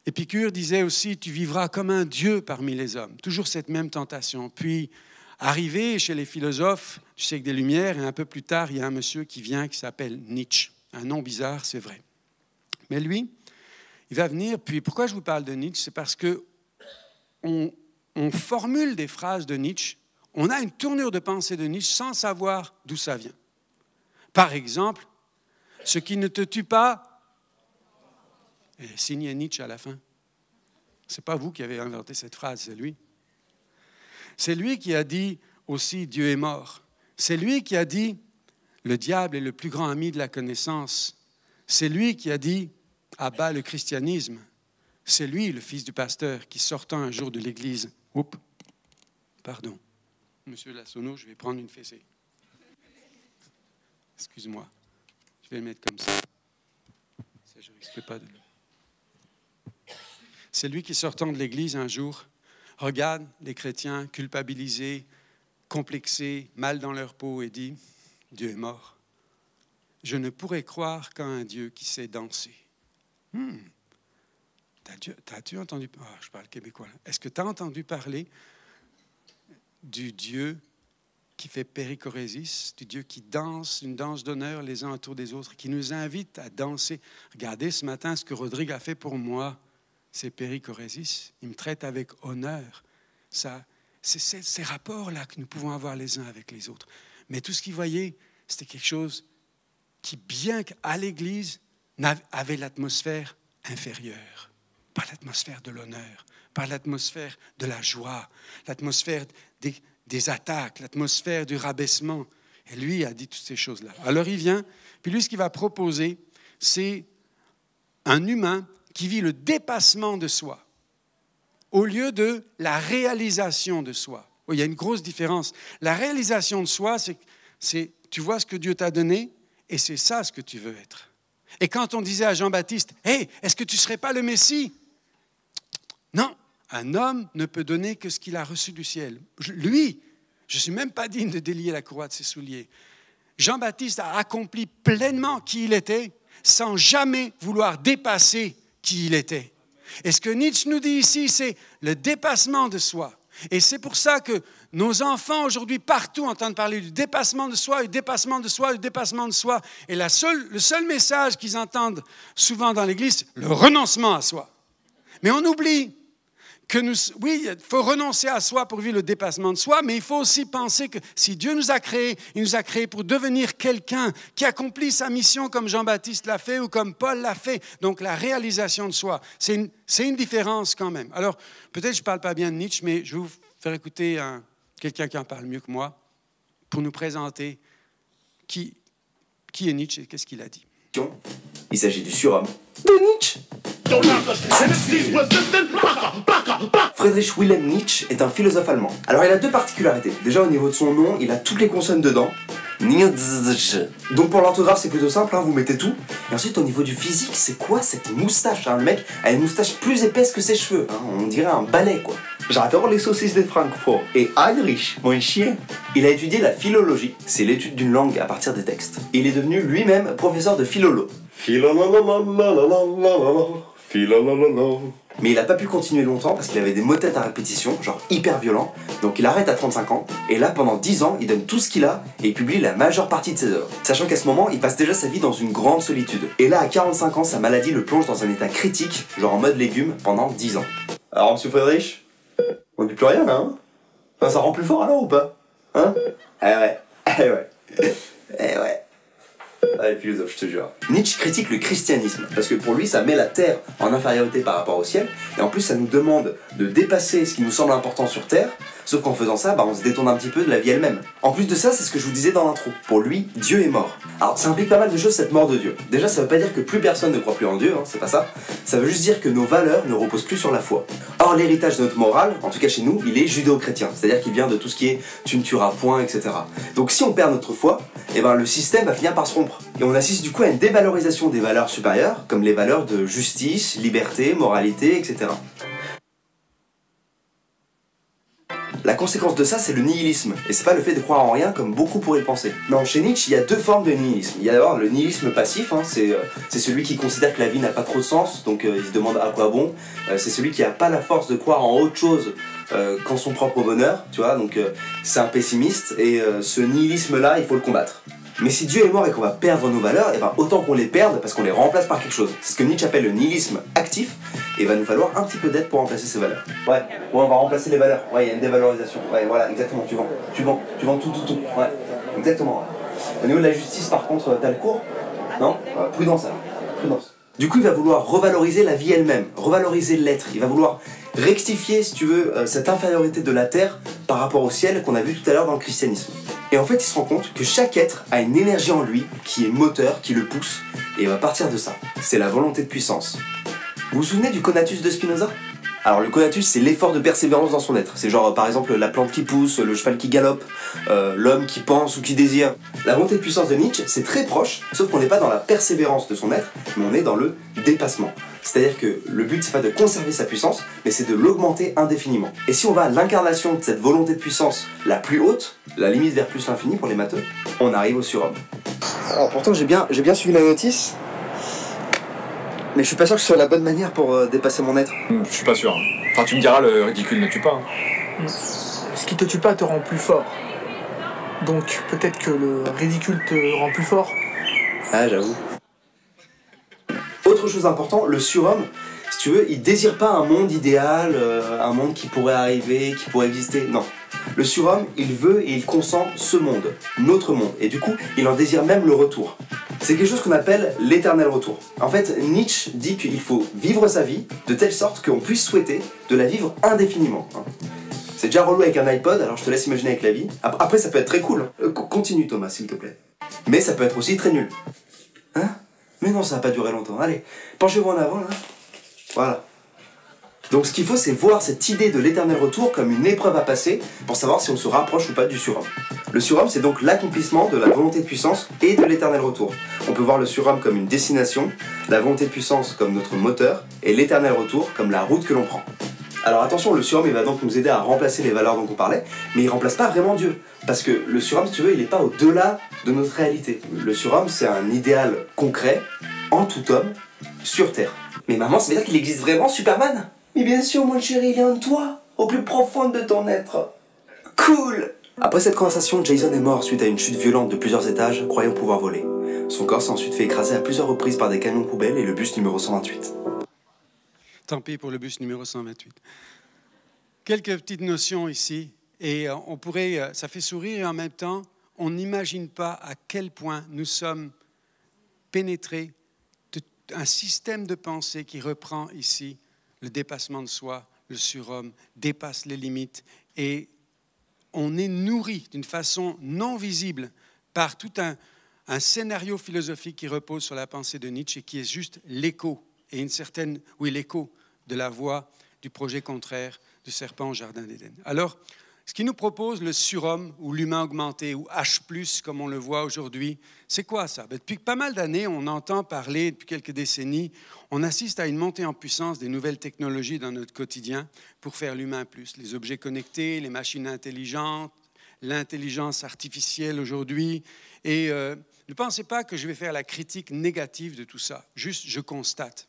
Épicure disait aussi, tu vivras comme un dieu parmi les hommes. Toujours cette même tentation. Puis, arrivé chez les philosophes du siècle des Lumières, et un peu plus tard, il y a un monsieur qui vient qui s'appelle Nietzsche. Un nom bizarre, c'est vrai. Mais lui, il va venir, puis pourquoi je vous parle de Nietzsche? C'est parce que on, formule des phrases de Nietzsche, on a une tournure de pensée de Nietzsche sans savoir d'où ça vient. Par exemple, ce qui ne te tue pas, et signé Nietzsche à la fin. Ce n'est pas vous qui avez inventé cette phrase, c'est lui. C'est lui qui a dit aussi Dieu est mort. C'est lui qui a dit le diable est le plus grand ami de la connaissance. C'est lui qui a dit abat le christianisme. C'est lui, le fils du pasteur, qui sortant un jour de l'église, oups, pardon, monsieur Lassonneau, je vais prendre une fessée. Excuse-moi, je vais le mettre comme ça. C'est je risque pas de... C'est lui qui, sortant de l'Église un jour, regarde les chrétiens culpabilisés, complexés, mal dans leur peau et dit, Dieu est mort. Je ne pourrais croire qu'à un Dieu qui sait danser. Hmm. T'as-tu entendu oh, Je parle québécois. Est-ce que tu as entendu parler du Dieu qui fait péricorésis, du Dieu qui danse une danse d'honneur les uns autour des autres, qui nous invite à danser? Regardez ce matin ce que Rodrigue a fait pour moi, c'est péricorésis. Il me traite avec honneur. Ça, c'est ces rapports-là que nous pouvons avoir les uns avec les autres. Mais tout ce qu'il voyait, c'était quelque chose qui, bien qu'à l'Église, avait l'atmosphère inférieure, pas l'atmosphère de l'honneur, pas l'atmosphère de la joie, l'atmosphère des, des attaques, l'atmosphère du rabaissement. Et lui a dit toutes ces choses-là. Alors il vient, puis lui, ce qu'il va proposer, c'est un humain qui vit le dépassement de soi au lieu de la réalisation de soi. il y a une grosse différence. La réalisation de soi, c'est tu vois ce que Dieu t'a donné et c'est ça ce que tu veux être. Et quand on disait à Jean-Baptiste, Hé, est-ce que tu ne serais pas le Messie? Un homme ne peut donner que ce qu'il a reçu du ciel. Lui, je ne suis même pas digne de délier la croix de ses souliers. Jean-Baptiste a accompli pleinement qui il était sans jamais vouloir dépasser qui il était. Et ce que Nietzsche nous dit ici, c'est le dépassement de soi. Et c'est pour ça que nos enfants aujourd'hui partout entendent parler du dépassement de soi, du dépassement de soi, du dépassement de soi. Et la seule, le seul message qu'ils entendent souvent dans l'Église, le renoncement à soi. Mais on oublie que nous, oui, il faut renoncer à soi pour vivre le dépassement de soi, mais il faut aussi penser que si Dieu nous a créés, il nous a créés pour devenir quelqu'un qui accomplit sa mission comme Jean-Baptiste l'a fait ou comme Paul l'a fait. Donc la réalisation de soi, c'est une, une, différence quand même. Alors peut-être je ne parle pas bien de Nietzsche, mais je vais vous faire écouter quelqu'un qui en parle mieux que moi pour nous présenter qui, qui est Nietzsche et qu'est-ce qu'il a dit. Il s'agit du surhomme de Nietzsche. Friedrich Wilhelm Nietzsche est un philosophe allemand. Alors il a deux particularités. Déjà au niveau de son nom, il a toutes les consonnes dedans. Donc pour l'orthographe c'est plutôt simple, hein, vous mettez tout. Et ensuite au niveau du physique, c'est quoi cette moustache hein? Le mec a une moustache plus épaisse que ses cheveux, hein. on dirait un balai quoi. J'adore les saucisses de Francfort. Et Heinrich, mon chien, il a étudié la philologie, c'est l'étude d'une langue à partir des textes. il est devenu lui-même professeur de philolo. Mais il n'a pas pu continuer longtemps parce qu'il avait des maux tête à répétition, genre hyper violents. Donc il arrête à 35 ans. Et là, pendant 10 ans, il donne tout ce qu'il a et il publie la majeure partie de ses œuvres. Sachant qu'à ce moment, il passe déjà sa vie dans une grande solitude. Et là, à 45 ans, sa maladie le plonge dans un état critique, genre en mode légume, pendant 10 ans. Alors, monsieur Friedrich, on dit plus rien là, hein? Enfin, ça rend plus fort alors ou pas? Hein? Eh ouais, eh ouais, eh ouais. Allez, philosophe, je te jure. Nietzsche critique le christianisme, parce que pour lui, ça met la terre en infériorité par rapport au ciel, et en plus, ça nous demande de dépasser ce qui nous semble important sur terre Sauf qu'en faisant ça, bah, on se détourne un petit peu de la vie elle-même. En plus de ça, c'est ce que je vous disais dans l'intro. Pour lui, Dieu est mort. Alors ça implique pas mal de choses cette mort de Dieu. Déjà, ça veut pas dire que plus personne ne croit plus en Dieu, hein, c'est pas ça. Ça veut juste dire que nos valeurs ne reposent plus sur la foi. Or, l'héritage de notre morale, en tout cas chez nous, il est judéo-chrétien. C'est-à-dire qu'il vient de tout ce qui est tu ne tueras point, etc. Donc si on perd notre foi, eh ben, le système va finir par se rompre. Et on assiste du coup à une dévalorisation des valeurs supérieures, comme les valeurs de justice, liberté, moralité, etc. La conséquence de ça, c'est le nihilisme. Et c'est pas le fait de croire en rien comme beaucoup pourraient le penser. Non, chez Nietzsche, il y a deux formes de nihilisme. Il y a d'abord le nihilisme passif, hein, euh, c'est celui qui considère que la vie n'a pas trop de sens, donc euh, il se demande à quoi bon. Euh, c'est celui qui a pas la force de croire en autre chose qu'en son propre bonheur, tu vois, donc c'est un pessimiste, et ce nihilisme-là, il faut le combattre. Mais si Dieu est mort et qu'on va perdre nos valeurs, et eh ben autant qu'on les perde parce qu'on les remplace par quelque chose. C'est ce que Nietzsche appelle le nihilisme actif, et il va nous falloir un petit peu d'aide pour remplacer ces valeurs. Ouais, ouais, on va remplacer les valeurs. Ouais, il y a une dévalorisation. Ouais, voilà, exactement, tu vends. Tu vends, tu vends tout, tout, tout. Ouais, exactement. Au niveau de la justice, par contre, t'as le cours Non Prudence alors. Prudence. Du coup, il va vouloir revaloriser la vie elle-même, revaloriser l'être. Il va vouloir rectifier, si tu veux, euh, cette infériorité de la terre par rapport au ciel qu'on a vu tout à l'heure dans le christianisme. Et en fait, il se rend compte que chaque être a une énergie en lui qui est moteur, qui le pousse, et va partir de ça. C'est la volonté de puissance. Vous vous souvenez du conatus de Spinoza? Alors le conatus, c'est l'effort de persévérance dans son être. C'est genre par exemple la plante qui pousse, le cheval qui galope, euh, l'homme qui pense ou qui désire. La volonté de puissance de Nietzsche, c'est très proche, sauf qu'on n'est pas dans la persévérance de son être, mais on est dans le dépassement. C'est-à-dire que le but, c'est pas de conserver sa puissance, mais c'est de l'augmenter indéfiniment. Et si on va à l'incarnation de cette volonté de puissance la plus haute, la limite vers plus l'infini pour les matheux, on arrive au surhomme. Alors pourtant, j'ai bien, j'ai bien suivi la notice, mais je suis pas sûr que ce soit la bonne manière pour euh, dépasser mon être. Hmm, Je suis pas sûr. hein. Enfin, tu me diras, le ridicule ne tue pas. hein. Ce qui te tue pas te rend plus fort. Donc peut-être que le ridicule te rend plus fort. Ah, j'avoue. Autre chose importante, le surhomme, si tu veux, il désire pas un monde idéal, euh, un monde qui pourrait arriver, qui pourrait exister. Non. Le surhomme, il veut et il consent ce monde, notre monde, et du coup, il en désire même le retour. C'est quelque chose qu'on appelle l'éternel retour. En fait, Nietzsche dit qu'il faut vivre sa vie de telle sorte qu'on puisse souhaiter de la vivre indéfiniment. hein. C'est déjà relou avec un iPod, alors je te laisse imaginer avec la vie. Ap- Après, ça peut être très cool. Euh, co- continue, Thomas, s'il te plaît. Mais ça peut être aussi très nul. Hein? Mais non, ça va pas durer longtemps. Allez, penchez-vous en avant, là. Voilà. Donc ce qu'il faut, c'est voir cette idée de l'éternel retour comme une épreuve à passer pour savoir si on se rapproche ou pas du surhomme. Le surhomme, c'est donc l'accomplissement de la volonté de puissance et de l'éternel retour. On peut voir le surhomme comme une destination, la volonté de puissance comme notre moteur, et l'éternel retour comme la route que l'on prend. Alors attention, le surhomme, il va donc nous aider à remplacer les valeurs dont on parlait, mais il remplace pas vraiment Dieu. Parce que le surhomme, si tu veux, il n'est pas au-delà de notre réalité. Le surhomme, c'est un idéal concret, en tout homme, sur Terre. Mais maman, ça veut dire qu'il existe vraiment Superman? Mais bien sûr, mon chéri, il est en toi, au plus profond de ton être. Cool Après cette conversation, Jason est mort suite à une chute violente de plusieurs étages, croyant pouvoir voler. Son corps s'est ensuite fait écraser à plusieurs reprises par des camions poubelles et le bus numéro 128. Tant pis pour le bus numéro 128. Quelques petites notions ici, et euh, on pourrait, euh, ça fait sourire et en même temps, on n'imagine pas à quel point nous sommes pénétrés d'un système de pensée qui reprend ici le dépassement de soi, le surhomme, dépasse les limites, et on est nourri d'une façon non visible par tout un, un scénario philosophique qui repose sur la pensée de Nietzsche et qui est juste l'écho, et une certaine, oui, l'écho de la voix du projet contraire du serpent au Jardin d'Éden. Alors, ce qui nous propose le surhomme ou l'humain augmenté ou H, comme on le voit aujourd'hui, c'est quoi ça? Ben, Depuis pas mal d'années, on entend parler, depuis quelques décennies, on assiste à une montée en puissance des nouvelles technologies dans notre quotidien pour faire l'humain plus. Les objets connectés, les machines intelligentes, l'intelligence artificielle aujourd'hui. Et euh, ne pensez pas que je vais faire la critique négative de tout ça. Juste, je constate.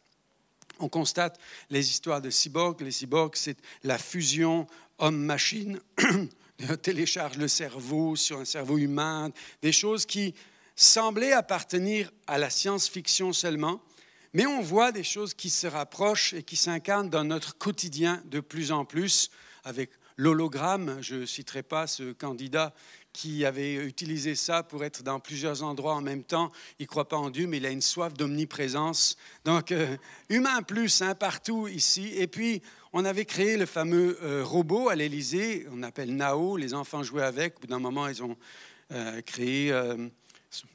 On constate les histoires de cyborgs. Les cyborgs, c'est la fusion homme-machine. Télécharge le cerveau sur un cerveau humain, des choses qui semblaient appartenir à la science-fiction seulement, mais on voit des choses qui se rapprochent et qui s'incarnent dans notre quotidien de plus en plus, avec l'hologramme. Je ne citerai pas ce candidat qui avait utilisé ça pour être dans plusieurs endroits en même temps. Il ne croit pas en Dieu, mais il a une soif d'omniprésence. Donc, euh, humain plus, hein, partout ici. Et puis, on avait créé le fameux euh, robot à l'Élysée, on appelle Nao, les enfants jouaient avec. Au bout d'un moment, ils ont euh, créé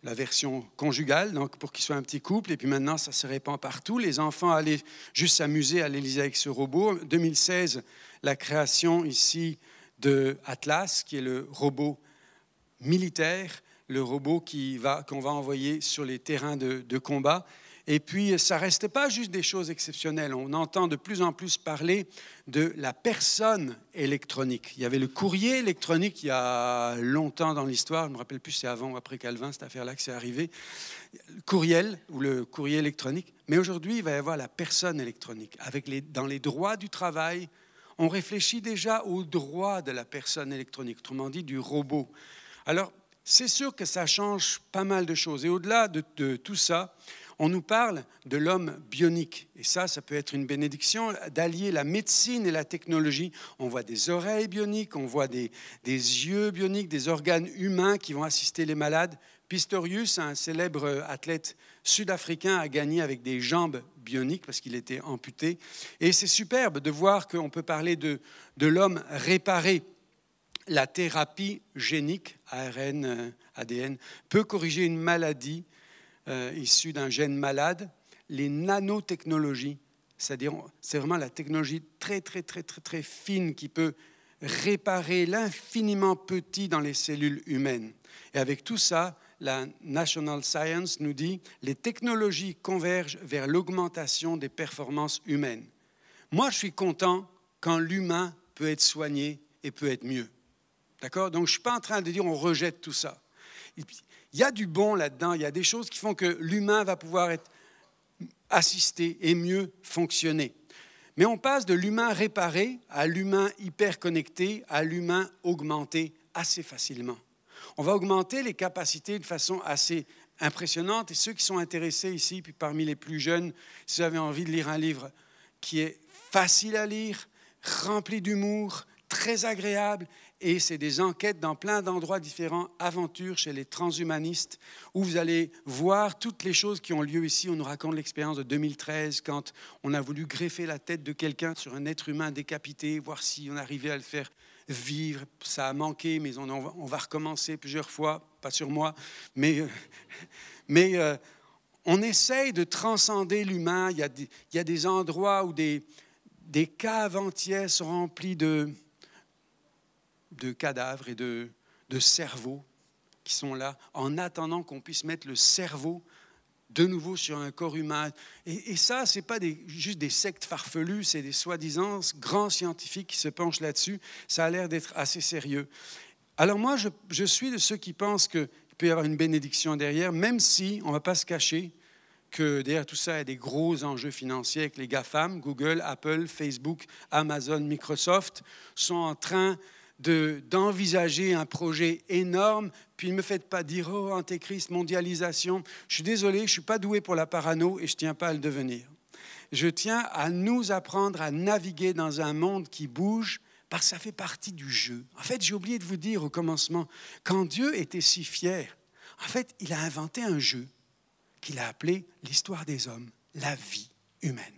la version conjugale, donc pour qu'il soit un petit couple. Et puis maintenant, ça se répand partout. Les enfants allaient juste s'amuser à l'Élysée avec ce robot. 2016, la création ici de Atlas, qui est le robot militaire, le robot qui va, qu'on va envoyer sur les terrains de, combat. Et puis, ça ne reste pas juste des choses exceptionnelles. On entend de plus en plus parler de la personne électronique. Il y avait le courrier électronique il y a longtemps dans l'histoire. Je ne me rappelle plus si c'est avant ou après Calvin, cette affaire-là, que c'est arrivé. Le courriel ou le courrier électronique. Mais aujourd'hui, il va y avoir la personne électronique. Avec les, dans les droits du travail, on réfléchit déjà aux droits de la personne électronique, autrement dit du robot. Alors, c'est sûr que ça change pas mal de choses. Et au-delà de, tout ça, on nous parle de l'homme bionique. Et ça, ça peut être une bénédiction d'allier la médecine et la technologie. On voit des oreilles bioniques, on voit des, yeux bioniques, des organes humains qui vont assister les malades. Pistorius, un célèbre athlète sud-africain, a gagné avec des jambes bioniques parce qu'il était amputé. Et c'est superbe de voir qu'on peut parler de l'homme réparé. La thérapie génique, ARN, euh, ADN, peut corriger une maladie euh, issue d'un gène malade. Les nanotechnologies c'est-à-dire c'est vraiment la technologie très, très, très, très, très fine qui peut réparer l'infiniment petit dans les cellules humaines. Et avec tout ça, la National Science nous dit les technologies convergent vers l'augmentation des performances humaines. Moi, je suis content quand l'humain peut être soigné et peut être mieux. D'accord? Donc, je ne suis pas en train de dire on rejette tout ça. Il y a du bon là-dedans, il y a des choses qui font que l'humain va pouvoir être assisté et mieux fonctionner. Mais on passe de l'humain réparé à l'humain hyper connecté, à l'humain augmenté assez facilement. On va augmenter les capacités de façon assez impressionnante. Et ceux qui sont intéressés ici, puis parmi les plus jeunes, si vous avez envie de lire un livre qui est facile à lire, rempli d'humour, très agréable et c'est des enquêtes dans plein d'endroits différents, aventures chez les transhumanistes, où vous allez voir toutes les choses qui ont lieu ici. On nous raconte l'expérience de 2013, quand on a voulu greffer la tête de quelqu'un sur un être humain décapité, voir si on arrivait à le faire vivre. Ça a manqué, mais on, va recommencer plusieurs fois, pas sur moi, mais, mais euh, on essaye de transcender l'humain. Il, y a des endroits où des caves entières sont remplies de de cadavres et de, cerveaux qui sont là, en attendant qu'on puisse mettre le cerveau de nouveau sur un corps humain. Et, ça, ce n'est pas juste des sectes farfelues, c'est des soi-disant grands scientifiques qui se penchent là-dessus. Ça a l'air d'être assez sérieux. Alors moi, je, je, suis de ceux qui pensent qu'il peut y avoir une bénédiction derrière, même si on ne va pas se cacher que derrière tout ça, il y a des gros enjeux financiers avec les GAFAM, Google, Apple, Facebook, Amazon, Microsoft, sont en train d'envisager un projet énorme, puis ne me faites pas dire, oh, antéchrist, mondialisation. Je suis désolé, je ne suis pas doué pour la parano et je ne tiens pas à le devenir. Je tiens à nous apprendre à naviguer dans un monde qui bouge, parce que ça fait partie du jeu. En fait, j'ai oublié de vous dire au commencement, quand Dieu était si fier, en fait, il a inventé un jeu qu'il a appelé l'histoire des hommes, la vie humaine.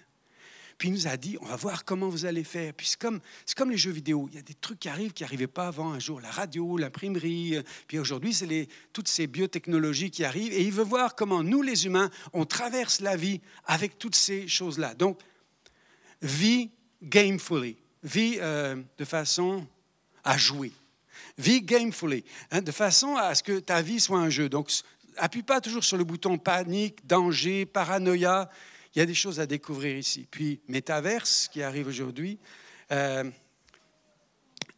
Puis il nous a dit, on va voir comment vous allez faire. Puis c'est comme, comme les jeux vidéo. Il y a des trucs qui arrivent qui n'arrivaient pas avant un jour. La radio, l'imprimerie. Euh, puis aujourd'hui, c'est les, toutes ces biotechnologies qui arrivent. Et il veut voir comment nous, les humains, on traverse la vie avec toutes ces choses-là. Donc, vie gamefully. Vie euh, de façon à jouer. Vie gamefully. Hein, de façon à ce que ta vie soit un jeu. Donc, appuie pas toujours sur le bouton panique, danger, paranoïa il y a des choses à découvrir ici. Puis, Métaverse, qui arrive aujourd'hui, euh,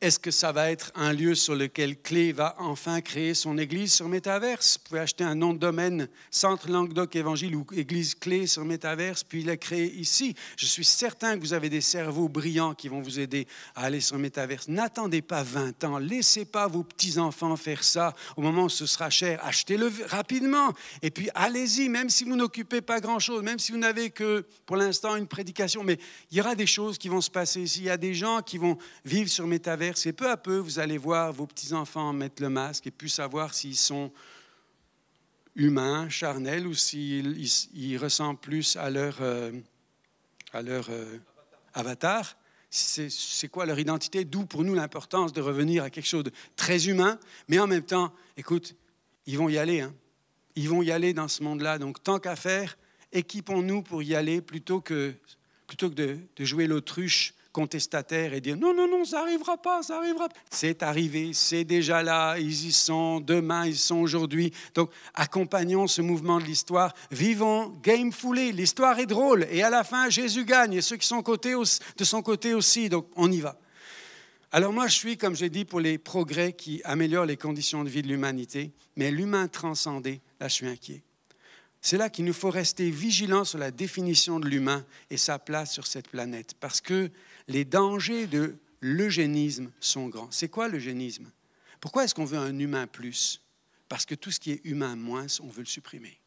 est-ce que ça va être un lieu sur lequel Clé va enfin créer son église sur Métaverse? Vous pouvez acheter un nom de domaine Centre Languedoc Évangile ou Église Clé sur Métaverse, puis la créer ici. Je suis certain que vous avez des cerveaux brillants qui vont vous aider à aller sur Métaverse. N'attendez pas 20 ans. Laissez pas vos petits-enfants faire ça au moment où ce sera cher. Achetez-le rapidement. Et puis allez-y, même si vous n'occupez pas grand-chose, même si vous n'avez que pour l'instant une prédication. Mais il y aura des choses qui vont se passer ici. Il y a des gens qui vont vivre sur Métaverse et peu à peu, vous allez voir vos petits-enfants mettre le masque et puis savoir s'ils sont humains, charnels, ou s'ils ressemblent plus à leur, euh, à leur euh, avatar. C'est quoi leur identité? D'où pour nous l'importance de revenir à quelque chose de très humain, mais en même temps, écoute, ils vont y aller. Hein. Ils vont y aller dans ce monde-là. Donc, tant qu'à faire, équipons-nous pour y aller plutôt que, plutôt que de jouer l'autruche contestataire et dire non, non, non, ça n'arrivera pas, ça arrivera pas. C'est arrivé, c'est déjà là, ils y sont, demain, ils sont aujourd'hui. Donc, accompagnons ce mouvement de l'histoire, vivons gamefully, l'histoire est drôle, et à la fin, Jésus gagne, et ceux qui sont côté de son côté aussi, donc on y va. Alors moi, je suis, comme j'ai dit, pour les progrès qui améliorent les conditions de vie de l'humanité, mais l'humain transcendé, là, je suis inquiet. C'est là qu'il nous faut rester vigilants sur la définition de l'humain et sa place sur cette planète, parce que les dangers de l'eugénisme sont grands. C'est quoi l'eugénisme? Pourquoi est-ce qu'on veut un humain plus? Parce que tout ce qui est humain moins, on veut le supprimer.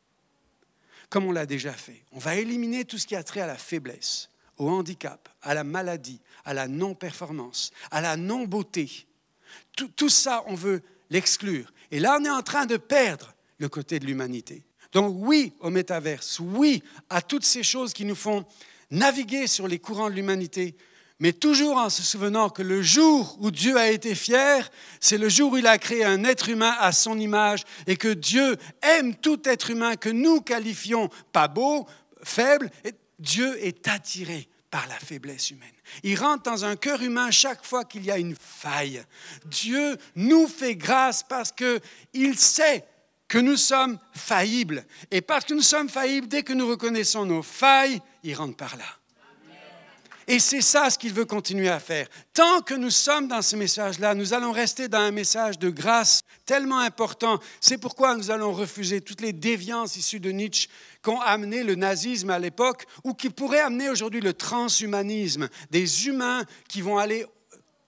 Comme on l'a déjà fait. On va éliminer tout ce qui a trait à la faiblesse, au handicap, à la maladie, à la non-performance, à la non-beauté. Tout, ça, on veut l'exclure. Et là, on est en train de perdre le côté de l'humanité. Donc oui au métaverse, oui à toutes ces choses qui nous font naviguer sur les courants de l'humanité, mais toujours en se souvenant que le jour où Dieu a été fier, c'est le jour où il a créé un être humain à son image et que Dieu aime tout être humain que nous qualifions pas beau, faible, Dieu est attiré par la faiblesse humaine. Il rentre dans un cœur humain chaque fois qu'il y a une faille. Dieu nous fait grâce parce qu'il sait que nous sommes faillibles. Et parce que nous sommes faillibles, dès que nous reconnaissons nos failles, il rentre par là. Et c'est ça ce qu'il veut continuer à faire. Tant que nous sommes dans ce message-là, nous allons rester dans un message de grâce tellement important. C'est pourquoi nous allons refuser toutes les déviances issues de Nietzsche qu'ont amené le nazisme à l'époque ou qui pourraient amener aujourd'hui le transhumanisme, des humains qui vont aller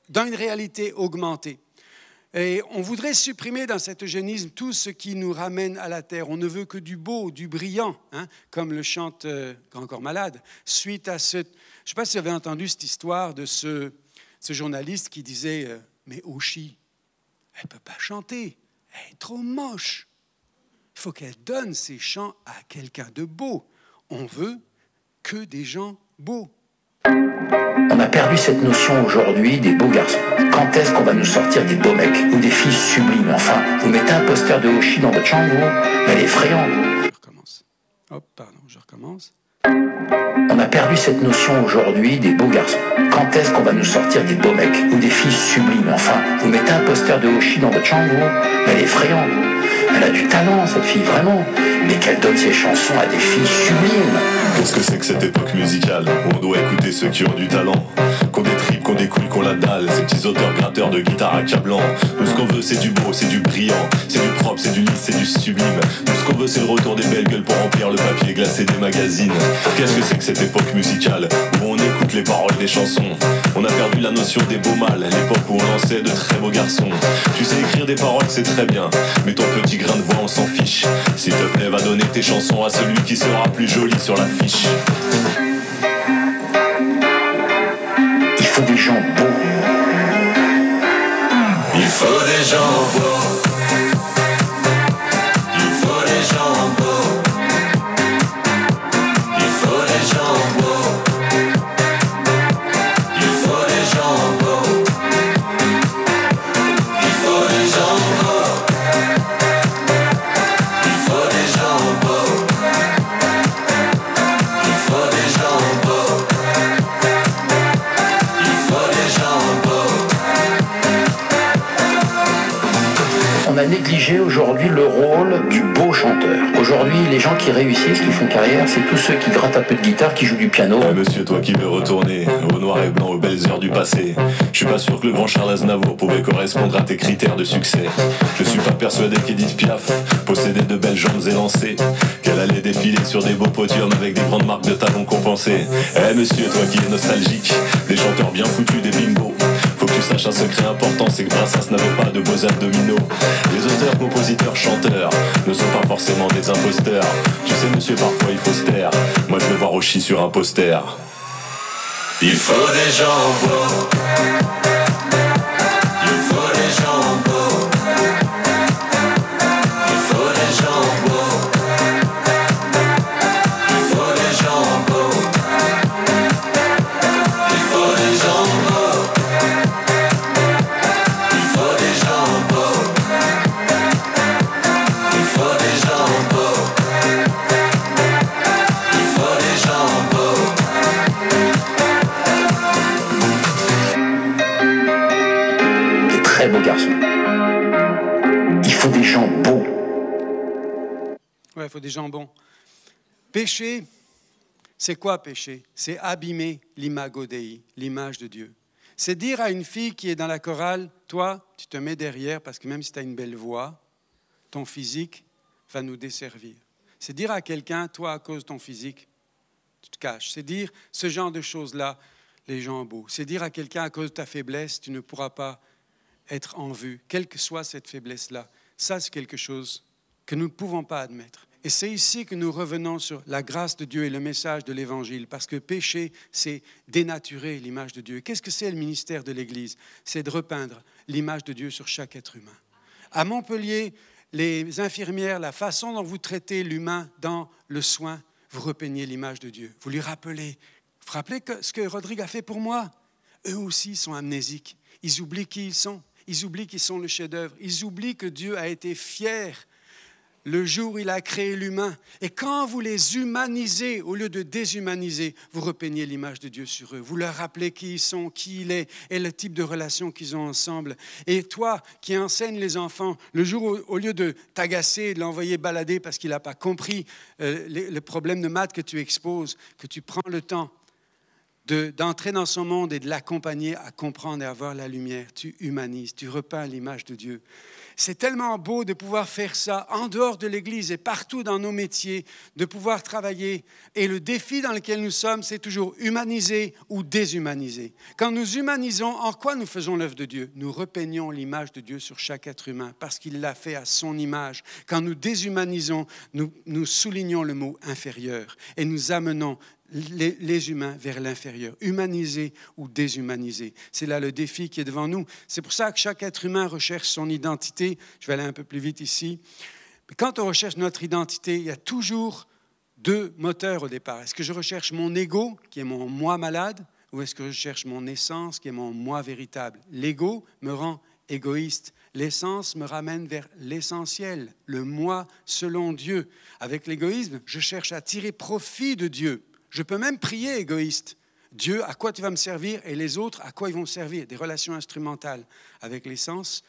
dans une réalité augmentée. Et on voudrait supprimer dans cet eugénisme tout ce qui nous ramène à la terre. On ne veut que du beau, du brillant, hein, comme le chante euh, Corps Malade, suite à ce je ne sais pas si vous avez entendu cette histoire de ce, journaliste qui disait euh, Mais Oshi, elle ne peut pas chanter, elle est trop moche. Il faut qu'elle donne ses chants à quelqu'un de beau. On veut que des gens beaux. On a perdu cette notion aujourd'hui des beaux garçons. Quand est-ce qu'on va nous sortir des beaux mecs ou des filles sublimes Enfin, vous mettez un poster de Oshi dans votre chambre, elle est effrayante. Je recommence. Hop, pardon, je recommence. On a perdu cette notion aujourd'hui des beaux garçons. Quand est-ce qu'on va nous sortir des beaux mecs ou des filles sublimes? Enfin, vous mettez un poster de Hoshi dans votre chambre, elle est effrayante. Elle a du talent, cette fille, vraiment. Mais qu'elle donne ses chansons à des filles sublimes. Qu'est-ce que c'est que cette époque musicale? On doit écouter ceux qui ont du talent Qu'on des tripes, qu'on des qu'on la dalle. Ces petits auteurs gratteurs de guitare accablant Nous ce qu'on veut c'est du beau, c'est du brillant. C'est du propre, c'est du lisse, c'est du sublime. Nous ce qu'on veut c'est le retour des belles gueules pour remplir le papier glacé des magazines. Qu'est-ce que c'est que cette époque musicale où on écoute les paroles des chansons? On a perdu la notion des beaux mâles L'époque où on lançait de très beaux garçons. Tu sais écrire des paroles c'est très bien Mais ton petit grain de voix on s'en fiche. S'il te plaît va donner tes chansons à celui qui sera plus joli sur l'affiche. il faut des gens beaux. Il faut des gens beaux. Aujourd'hui le rôle du beau chanteur. Aujourd'hui, les gens qui réussissent, qui font carrière, c'est tous ceux qui grattent un peu de guitare, qui jouent du piano. Eh, monsieur, toi qui veux retourner au noir et blanc, aux belles heures du passé, je suis pas sûr que le grand Charles Aznavour pouvait correspondre à tes critères de succès. Je suis pas persuadé qu'Edith Piaf possédait de belles jambes élancées, qu'elle allait défiler sur des beaux podiums avec des grandes marques de talons compensées. Eh monsieur, toi qui es nostalgique, des chanteurs bien foutus, des bimbos. Tu saches un secret important, c'est que Brassens n'avait pas de beaux abdominaux. Les auteurs, compositeurs, chanteurs ne sont pas forcément des imposteurs. Tu sais, monsieur, parfois il faut se taire. Moi, je veux voir Oshi sur un poster. Il faut des gens il faut des jambons. Péché, c'est quoi péché? C'est abîmer l'imago Dei, l'image de Dieu. C'est dire à une fille qui est dans la chorale, toi, tu te mets derrière parce que même si tu as une belle voix, ton physique va nous desservir. C'est dire à quelqu'un, toi, à cause de ton physique, tu te caches. C'est dire ce genre de choses-là, les gens beaux. C'est dire à quelqu'un, à cause de ta faiblesse, tu ne pourras pas être en vue, quelle que soit cette faiblesse-là. Ça, c'est quelque chose que nous ne pouvons pas admettre. Et c'est ici que nous revenons sur la grâce de Dieu et le message de l'Évangile, parce que péché, c'est dénaturer l'image de Dieu. Qu'est-ce que c'est le ministère de l'Église? C'est de repeindre l'image de Dieu sur chaque être humain. À Montpellier, les infirmières, la façon dont vous traitez l'humain dans le soin, vous repeignez l'image de Dieu. Vous lui rappelez, vous, rappelez ce que Rodrigue a fait pour moi? Eux aussi sont amnésiques. Ils oublient qui ils sont. Ils oublient qu'ils sont le chef-d'œuvre. Ils oublient que Dieu a été fier le jour où il a créé l'humain. Et quand vous les humanisez, au lieu de déshumaniser, vous repeignez l'image de Dieu sur eux. Vous leur rappelez qui ils sont, qui il est et le type de relation qu'ils ont ensemble. Et toi qui enseignes les enfants, le jour où, au lieu de t'agacer, de l'envoyer balader parce qu'il n'a pas compris euh, le problème de maths que tu exposes, que tu prends le temps d'entrer dans son monde et de l'accompagner à comprendre et à voir la lumière. Tu humanises, tu repeins l'image de Dieu. C'est tellement beau de pouvoir faire ça en dehors de l'Église et partout dans nos métiers, de pouvoir travailler. Et le défi dans lequel nous sommes, c'est toujours humaniser ou déshumaniser. Quand nous humanisons, en quoi nous faisons l'œuvre de Dieu? Nous repeignons l'image de Dieu sur chaque être humain parce qu'il l'a fait à son image. Quand nous déshumanisons, nous, nous soulignons le mot inférieur et nous amenons les, humains vers l'inférieur, humaniser ou déshumaniser. C'est là le défi qui est devant nous. C'est pour ça que chaque être humain recherche son identité. Je vais aller un peu plus vite ici. Mais quand on recherche notre identité, il y a toujours deux moteurs au départ. Est-ce que je recherche mon ego, qui est mon moi malade, ou est-ce que je cherche mon essence, qui est mon moi véritable? L'ego me rend égoïste. L'essence me ramène vers l'essentiel, le moi selon Dieu. Avec l'égoïsme, je cherche à tirer profit de Dieu. Je peux même prier égoïste. Dieu, à quoi tu vas me servir et les autres, à quoi ils vont servir? Des relations instrumentales. Avec l'essence,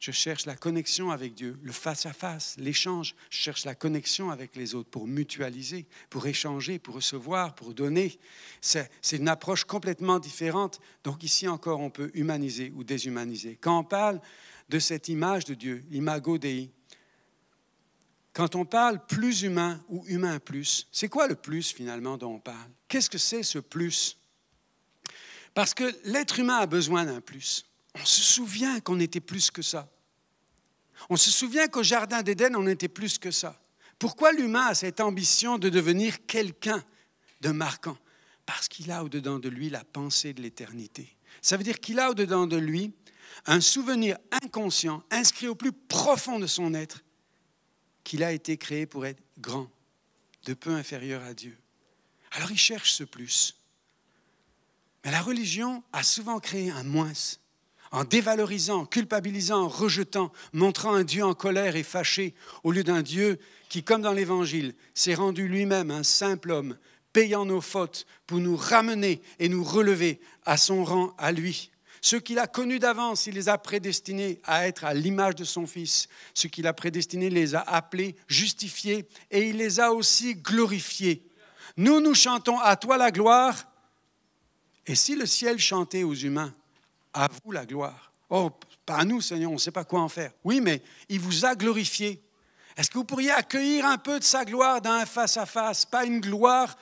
je cherche la connexion avec Dieu, le face-à-face, l'échange. Je cherche la connexion avec les autres pour mutualiser, pour échanger, pour recevoir, pour donner. C'est une approche complètement différente. Donc ici encore, on peut humaniser ou déshumaniser. Quand on parle de cette image de Dieu, l'imago Dei, quand on parle plus humain ou humain plus, c'est quoi le plus finalement dont on parle? Qu'est-ce que c'est ce plus? Parce que l'être humain a besoin d'un plus. On se souvient qu'on était plus que ça. On se souvient qu'au Jardin d'Éden, on était plus que ça. Pourquoi l'humain a cette ambition de devenir quelqu'un de marquant? Parce qu'il a au-dedans de lui la pensée de l'éternité. Ça veut dire qu'il a au-dedans de lui un souvenir inconscient, inscrit au plus profond de son être, qu'il a été créé pour être grand, de peu inférieur à Dieu. Alors il cherche ce plus. Mais la religion a souvent créé un moins, en dévalorisant, culpabilisant, rejetant, montrant un Dieu en colère et fâché, au lieu d'un Dieu qui, comme dans l'Évangile, s'est rendu lui-même un simple homme, payant nos fautes pour nous ramener et nous relever à son rang à lui. Ceux qu'il a connus d'avance, il les a prédestinés à être à l'image de son Fils. Ceux qu'il a prédestinés, il les a appelés, justifiés, et il les a aussi glorifiés. Nous, nous chantons à toi la gloire. Et si le ciel chantait aux humains, à vous la gloire. Oh, pas à nous, Seigneur, on ne sait pas quoi en faire. Oui, mais il vous a glorifié. Est-ce que vous pourriez accueillir un peu de sa gloire dans un face-à-face Pas une gloire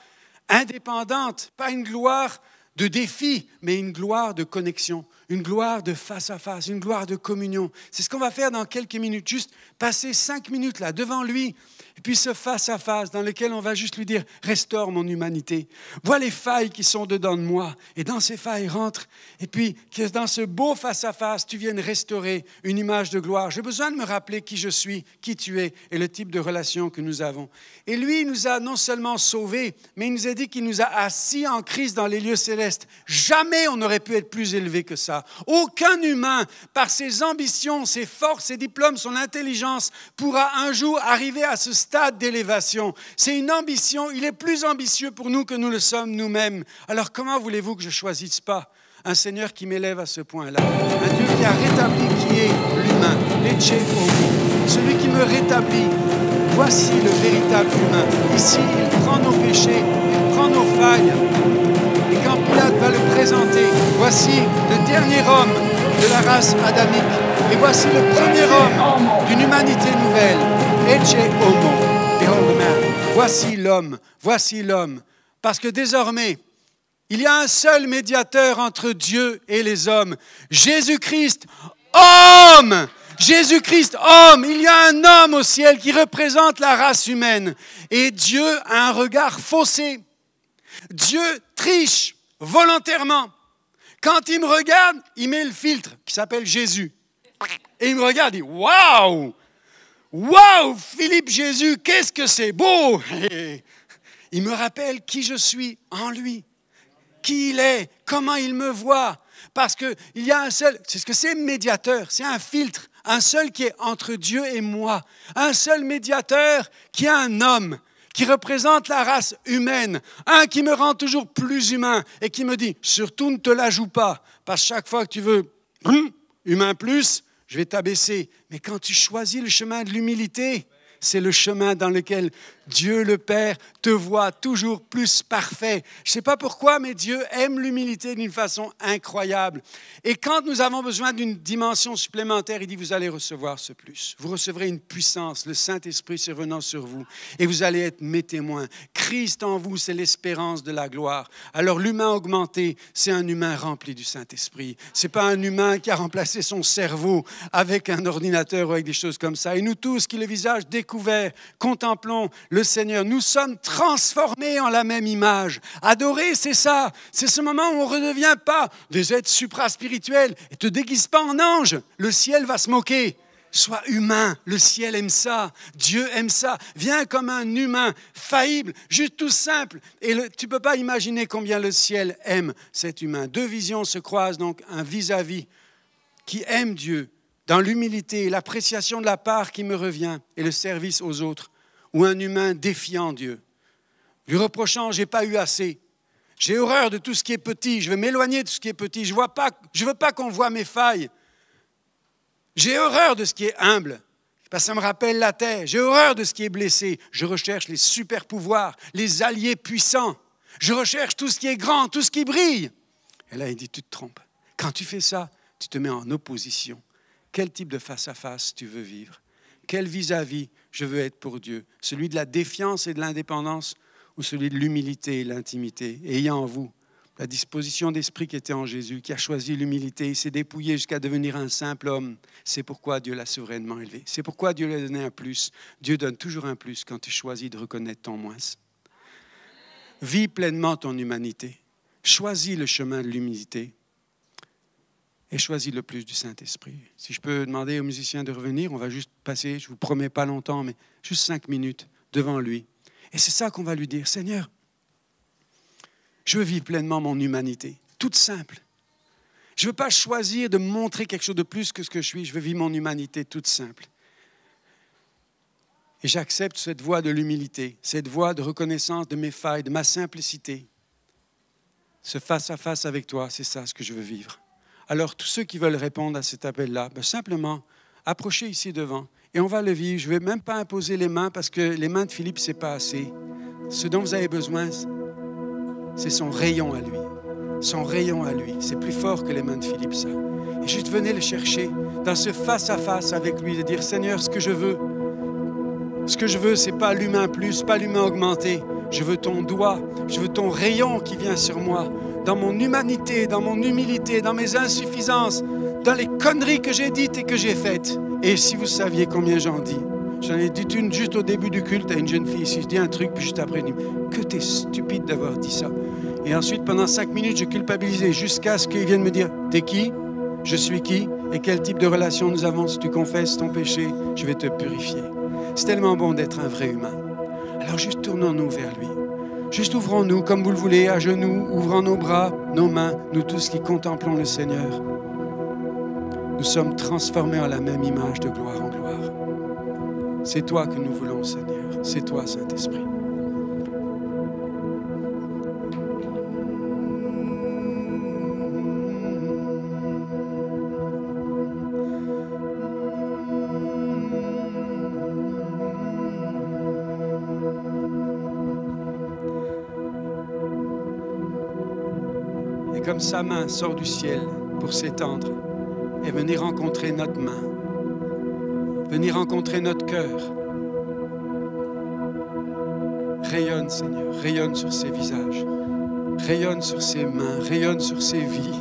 indépendante, pas une gloire de défi, mais une gloire de connexion, une gloire de face à face, une gloire de communion. C'est ce qu'on va faire dans quelques minutes, juste passer cinq minutes là devant lui et puis ce face-à-face dans lequel on va juste lui dire, restaure mon humanité. Vois les failles qui sont dedans de moi. Et dans ces failles, rentre. Et puis, que dans ce beau face-à-face, tu viennes restaurer une image de gloire. J'ai besoin de me rappeler qui je suis, qui tu es et le type de relation que nous avons. Et lui, il nous a non seulement sauvés, mais il nous a dit qu'il nous a assis en Christ dans les lieux célestes. Jamais on n'aurait pu être plus élevé que ça. Aucun humain, par ses ambitions, ses forces, ses diplômes, son intelligence, pourra un jour arriver à ce stade stade d'élévation. C'est une ambition. Il est plus ambitieux pour nous que nous le sommes nous-mêmes. Alors comment voulez-vous que je choisisse pas un Seigneur qui m'élève à ce point-là? Un Dieu qui a rétabli qui est l'humain, celui qui me rétablit. Voici le véritable humain. Ici, il prend nos péchés, il prend nos failles. Et quand Pilate va le présenter, voici le dernier homme de la race adamique. Et voici le premier homme d'une humanité nouvelle. Voici l'homme, voici l'homme. Parce que désormais, il y a un seul médiateur entre Dieu et les hommes, Jésus-Christ, homme. Jésus-Christ, homme, il y a un homme au ciel qui représente la race humaine. Et Dieu a un regard faussé. Dieu triche volontairement. Quand il me regarde, il met le filtre qui s'appelle Jésus. Et il me regarde, il dit Waouh Waouh, Philippe Jésus, qu'est-ce que c'est beau Il me rappelle qui je suis en lui, qui il est, comment il me voit. Parce qu'il y a un seul, c'est ce que c'est médiateur, c'est un filtre un seul qui est entre Dieu et moi, un seul médiateur qui est un homme, qui représente la race humaine, un qui me rend toujours plus humain et qui me dit, surtout ne te la joue pas, parce que chaque fois que tu veux hum, humain plus, je vais t'abaisser. Mais quand tu choisis le chemin de l'humilité, c'est le chemin dans lequel Dieu le Père te voit toujours plus parfait. Je ne sais pas pourquoi, mais Dieu aime l'humilité d'une façon incroyable. Et quand nous avons besoin d'une dimension supplémentaire, il dit, vous allez recevoir ce plus. Vous recevrez une puissance, le Saint-Esprit survenant sur vous, et vous allez être mes témoins. Christ en vous, c'est l'espérance de la gloire. Alors l'humain augmenté, c'est un humain rempli du Saint-Esprit. Ce n'est pas un humain qui a remplacé son cerveau avec un ordinateur ou avec des choses comme ça. Et nous tous qui le visage découvert, contemplons le Seigneur. Nous sommes transformés en la même image. Adorer, c'est ça. C'est ce moment où on ne redevient pas des êtres supra-spirituels et te déguise pas en ange. Le ciel va se moquer. Sois humain, le ciel aime ça, Dieu aime ça. Viens comme un humain, faillible, juste tout simple. Et tu ne peux pas imaginer combien le ciel aime cet humain. Deux visions se croisent, donc un vis-à-vis qui aime Dieu dans l'humilité, l'appréciation de la part qui me revient et le service aux autres ou un humain défiant Dieu, lui reprochant j'ai pas eu assez, j'ai horreur de tout ce qui est petit, je veux m'éloigner de ce qui est petit, je ne veux pas qu'on voie mes failles. J'ai horreur de ce qui est humble, parce que ça me rappelle la terre. J'ai horreur de ce qui est blessé. Je recherche les super pouvoirs, les alliés puissants. Je recherche tout ce qui est grand, tout ce qui brille. Et là, il dit, tu te trompes. Quand tu fais ça, tu te mets en opposition. Quel type de face-à-face tu veux vivre? Quel vis-à-vis je veux être pour Dieu Celui de la défiance et de l'indépendance ou celui de l'humilité et l'intimité Ayant en vous la disposition d'esprit qui était en Jésus, qui a choisi l'humilité, il s'est dépouillé jusqu'à devenir un simple homme. C'est pourquoi Dieu l'a souverainement élevé. C'est pourquoi Dieu lui a donné un plus. Dieu donne toujours un plus quand tu choisis de reconnaître ton moins. Vis pleinement ton humanité. Choisis le chemin de l'humilité et choisis le plus du Saint-Esprit. Si je peux demander aux musiciens de revenir, on va juste passer, je vous promets pas longtemps, mais juste cinq minutes devant lui. Et c'est ça qu'on va lui dire, Seigneur, je veux vivre pleinement mon humanité, toute simple. Je ne veux pas choisir de montrer quelque chose de plus que ce que je suis, je veux vivre mon humanité toute simple. Et j'accepte cette voie de l'humilité, cette voie de reconnaissance de mes failles, de ma simplicité. Ce face-à-face avec toi, c'est ça ce que je veux vivre. Alors, tous ceux qui veulent répondre à cet appel-là, ben, simplement, approchez ici devant et on va le vivre. Je ne vais même pas imposer les mains parce que les mains de Philippe, ce n'est pas assez. Ce dont vous avez besoin, c'est son rayon à lui. Son rayon à lui. C'est plus fort que les mains de Philippe, ça. Et juste venez le chercher dans ce face-à-face avec lui, de dire Seigneur, ce que je veux, ce que je veux, c'est pas l'humain plus, pas l'humain augmenté. Je veux ton doigt, je veux ton rayon qui vient sur moi dans mon humanité, dans mon humilité, dans mes insuffisances, dans les conneries que j'ai dites et que j'ai faites. Et si vous saviez combien j'en dis, j'en ai dit une juste au début du culte à une jeune fille. Si je dis un truc, puis juste après, je dis Que t'es stupide d'avoir dit ça. Et ensuite, pendant cinq minutes, je culpabilisais jusqu'à ce qu'il vienne me dire T'es qui? Je suis qui? Et quel type de relation nous avons Si tu confesses ton péché, je vais te purifier. C'est tellement bon d'être un vrai humain. Alors juste tournons-nous vers lui. Juste ouvrons-nous comme vous le voulez, à genoux, ouvrant nos bras, nos mains, nous tous qui contemplons le Seigneur. Nous sommes transformés en la même image de gloire en gloire. C'est toi que nous voulons, Seigneur. C'est toi, Saint-Esprit. Sa main sort du ciel pour s'étendre et venir rencontrer notre main, venir rencontrer notre cœur. Rayonne, Seigneur, rayonne sur ses visages, rayonne sur ses mains, rayonne sur ses vies,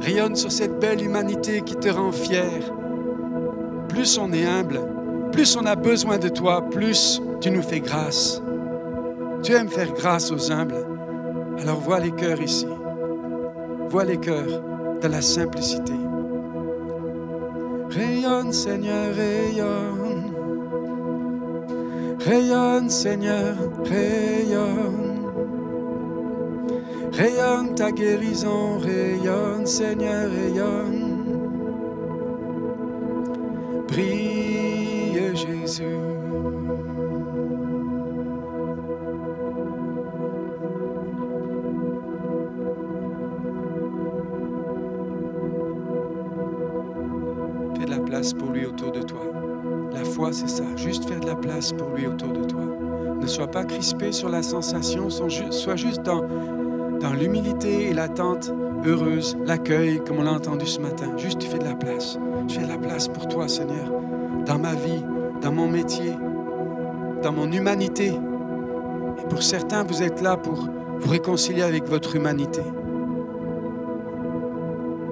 rayonne sur cette belle humanité qui te rend fier. Plus on est humble, plus on a besoin de toi, plus tu nous fais grâce. Tu aimes faire grâce aux humbles. Alors vois les cœurs ici. Vois les cœurs dans la simplicité. Rayonne, Seigneur, rayonne. Rayonne, Seigneur, rayonne. Rayonne ta guérison, rayonne, Seigneur, rayonne. Brille Jésus. Pour lui autour de toi. La foi, c'est ça. Juste faire de la place pour lui autour de toi. Ne sois pas crispé sur la sensation, sois juste dans, dans l'humilité et l'attente heureuse, l'accueil, comme on l'a entendu ce matin. Juste fais de la place. Je fais de la place pour toi, Seigneur, dans ma vie, dans mon métier, dans mon humanité. Et pour certains, vous êtes là pour vous réconcilier avec votre humanité,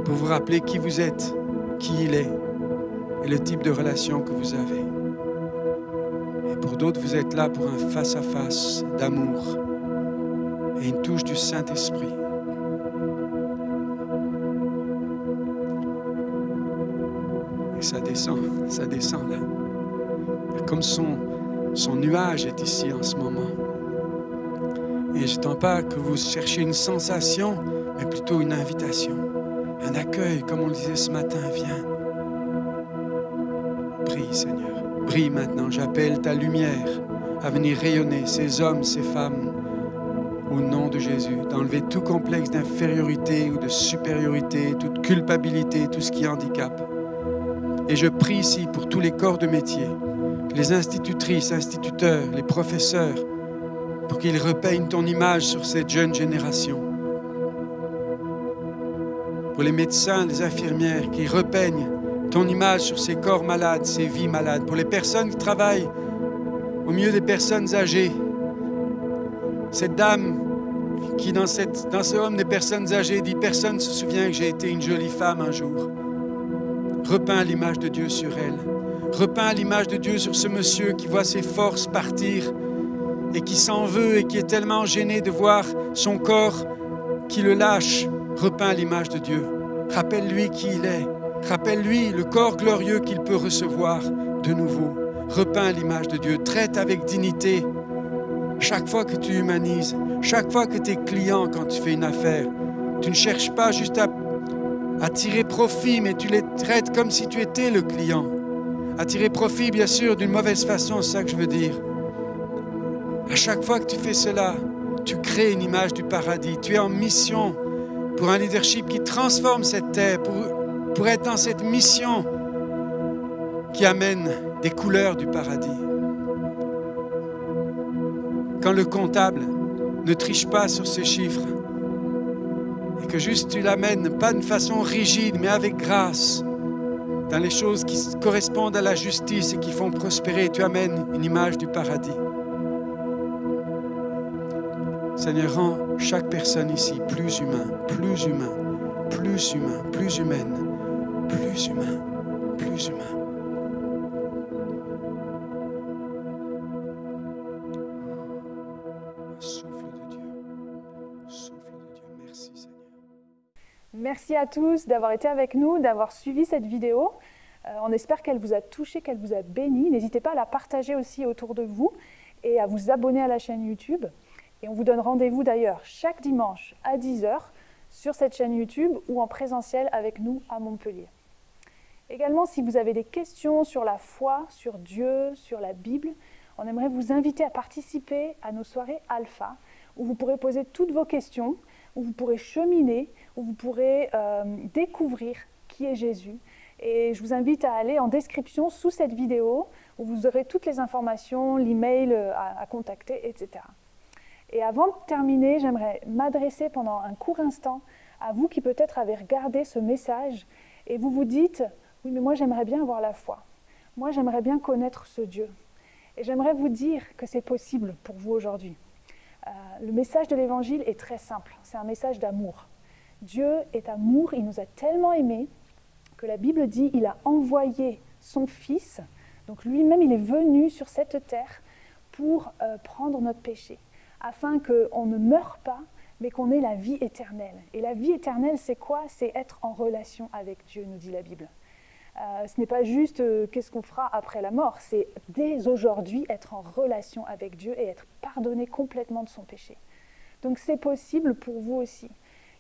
pour vous rappeler qui vous êtes, qui il est et le type de relation que vous avez. Et pour d'autres, vous êtes là pour un face-à-face d'amour et une touche du Saint-Esprit. Et ça descend, ça descend là. Comme son, nuage est ici en ce moment. Et je ne pas que vous cherchiez une sensation, mais plutôt une invitation, un accueil, comme on le disait ce matin, viens. Seigneur. Brille maintenant. J'appelle ta lumière à venir rayonner ces hommes, ces femmes, au nom de Jésus, d'enlever tout complexe d'infériorité ou de supériorité, toute culpabilité, tout ce qui handicape. Et je prie ici pour tous les corps de métier, les institutrices, instituteurs, les professeurs, pour qu'ils repeignent ton image sur cette jeune génération. Pour les médecins, les infirmières, qui repeignent ton image sur ces corps malades, ces vies malades. Pour les personnes qui travaillent au milieu des personnes âgées, cette dame qui, dans, dans ce homme des personnes âgées, dit Personne ne se souvient que j'ai été une jolie femme un jour. Repeins l'image de Dieu sur elle. Repeins l'image de Dieu sur ce monsieur qui voit ses forces partir et qui s'en veut et qui est tellement gêné de voir son corps qui le lâche. Repeins l'image de Dieu. Rappelle-lui qui il est. Rappelle-lui le corps glorieux qu'il peut recevoir de nouveau. Repeins l'image de Dieu. Traite avec dignité chaque fois que tu humanises, chaque fois que tu es client quand tu fais une affaire. Tu ne cherches pas juste à tirer profit, mais tu les traites comme si tu étais le client. À tirer profit, bien sûr, d'une mauvaise façon, c'est ça que je veux dire. À chaque fois que tu fais cela, tu crées une image du paradis. Tu es en mission pour un leadership qui transforme cette terre, pour être dans cette mission qui amène des couleurs du paradis. Quand le comptable ne triche pas sur ses chiffres, que juste tu l'amènes, pas d'une façon rigide, mais avec grâce, dans les choses qui correspondent à la justice et qui font prospérer. Tu amènes une image du paradis. Seigneur, rends chaque personne ici plus humain, plus humain, plus humain, plus humaine, plus humain, plus humain. Merci à tous d'avoir été avec nous, d'avoir suivi cette vidéo. Euh, on espère qu'elle vous a touché, qu'elle vous a béni. N'hésitez pas à la partager aussi autour de vous et à vous abonner à la chaîne YouTube. Et on vous donne rendez-vous d'ailleurs chaque dimanche à 10h sur cette chaîne YouTube ou en présentiel avec nous à Montpellier. Également, si vous avez des questions sur la foi, sur Dieu, sur la Bible, on aimerait vous inviter à participer à nos soirées alpha, où vous pourrez poser toutes vos questions, où vous pourrez cheminer où vous pourrez euh, découvrir qui est Jésus. Et je vous invite à aller en description sous cette vidéo où vous aurez toutes les informations, l'email euh, à, à contacter, etc. Et avant de terminer, j'aimerais m'adresser pendant un court instant à vous qui peut-être avez regardé ce message et vous vous dites, oui mais moi j'aimerais bien avoir la foi. Moi j'aimerais bien connaître ce Dieu. Et j'aimerais vous dire que c'est possible pour vous aujourd'hui. Euh, le message de l'Évangile est très simple, c'est un message d'amour. Dieu est amour, il nous a tellement aimés que la Bible dit il a envoyé son Fils, donc lui-même il est venu sur cette terre pour euh, prendre notre péché, afin qu'on ne meure pas, mais qu'on ait la vie éternelle. Et la vie éternelle, c'est quoi? C'est être en relation avec Dieu, nous dit la Bible. Euh, ce n'est pas juste euh, qu'est-ce qu'on fera après la mort, c'est dès aujourd'hui être en relation avec Dieu et être pardonné complètement de son péché. Donc c'est possible pour vous aussi.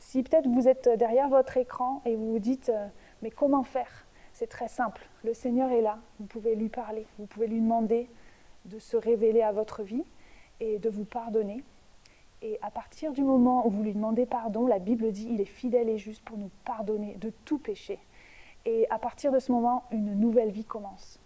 Si peut-être vous êtes derrière votre écran et vous vous dites, euh, mais comment faire? C'est très simple. Le Seigneur est là. Vous pouvez lui parler. Vous pouvez lui demander de se révéler à votre vie et de vous pardonner. Et à partir du moment où vous lui demandez pardon, la Bible dit il est fidèle et juste pour nous pardonner de tout péché. Et à partir de ce moment, une nouvelle vie commence.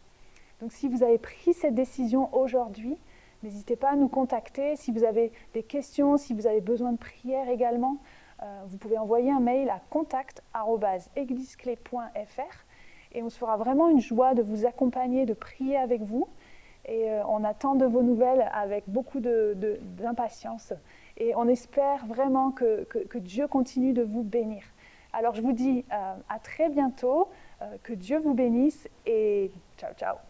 Donc si vous avez pris cette décision aujourd'hui, n'hésitez pas à nous contacter. Si vous avez des questions, si vous avez besoin de prière également, euh, vous pouvez envoyer un mail à contact.église-clé.fr et on se fera vraiment une joie de vous accompagner, de prier avec vous. Et euh, on attend de vos nouvelles avec beaucoup d'impatience. Et on espère vraiment que, Dieu continue de vous bénir. Alors je vous dis euh, à très bientôt, que Dieu vous bénisse et ciao ciao.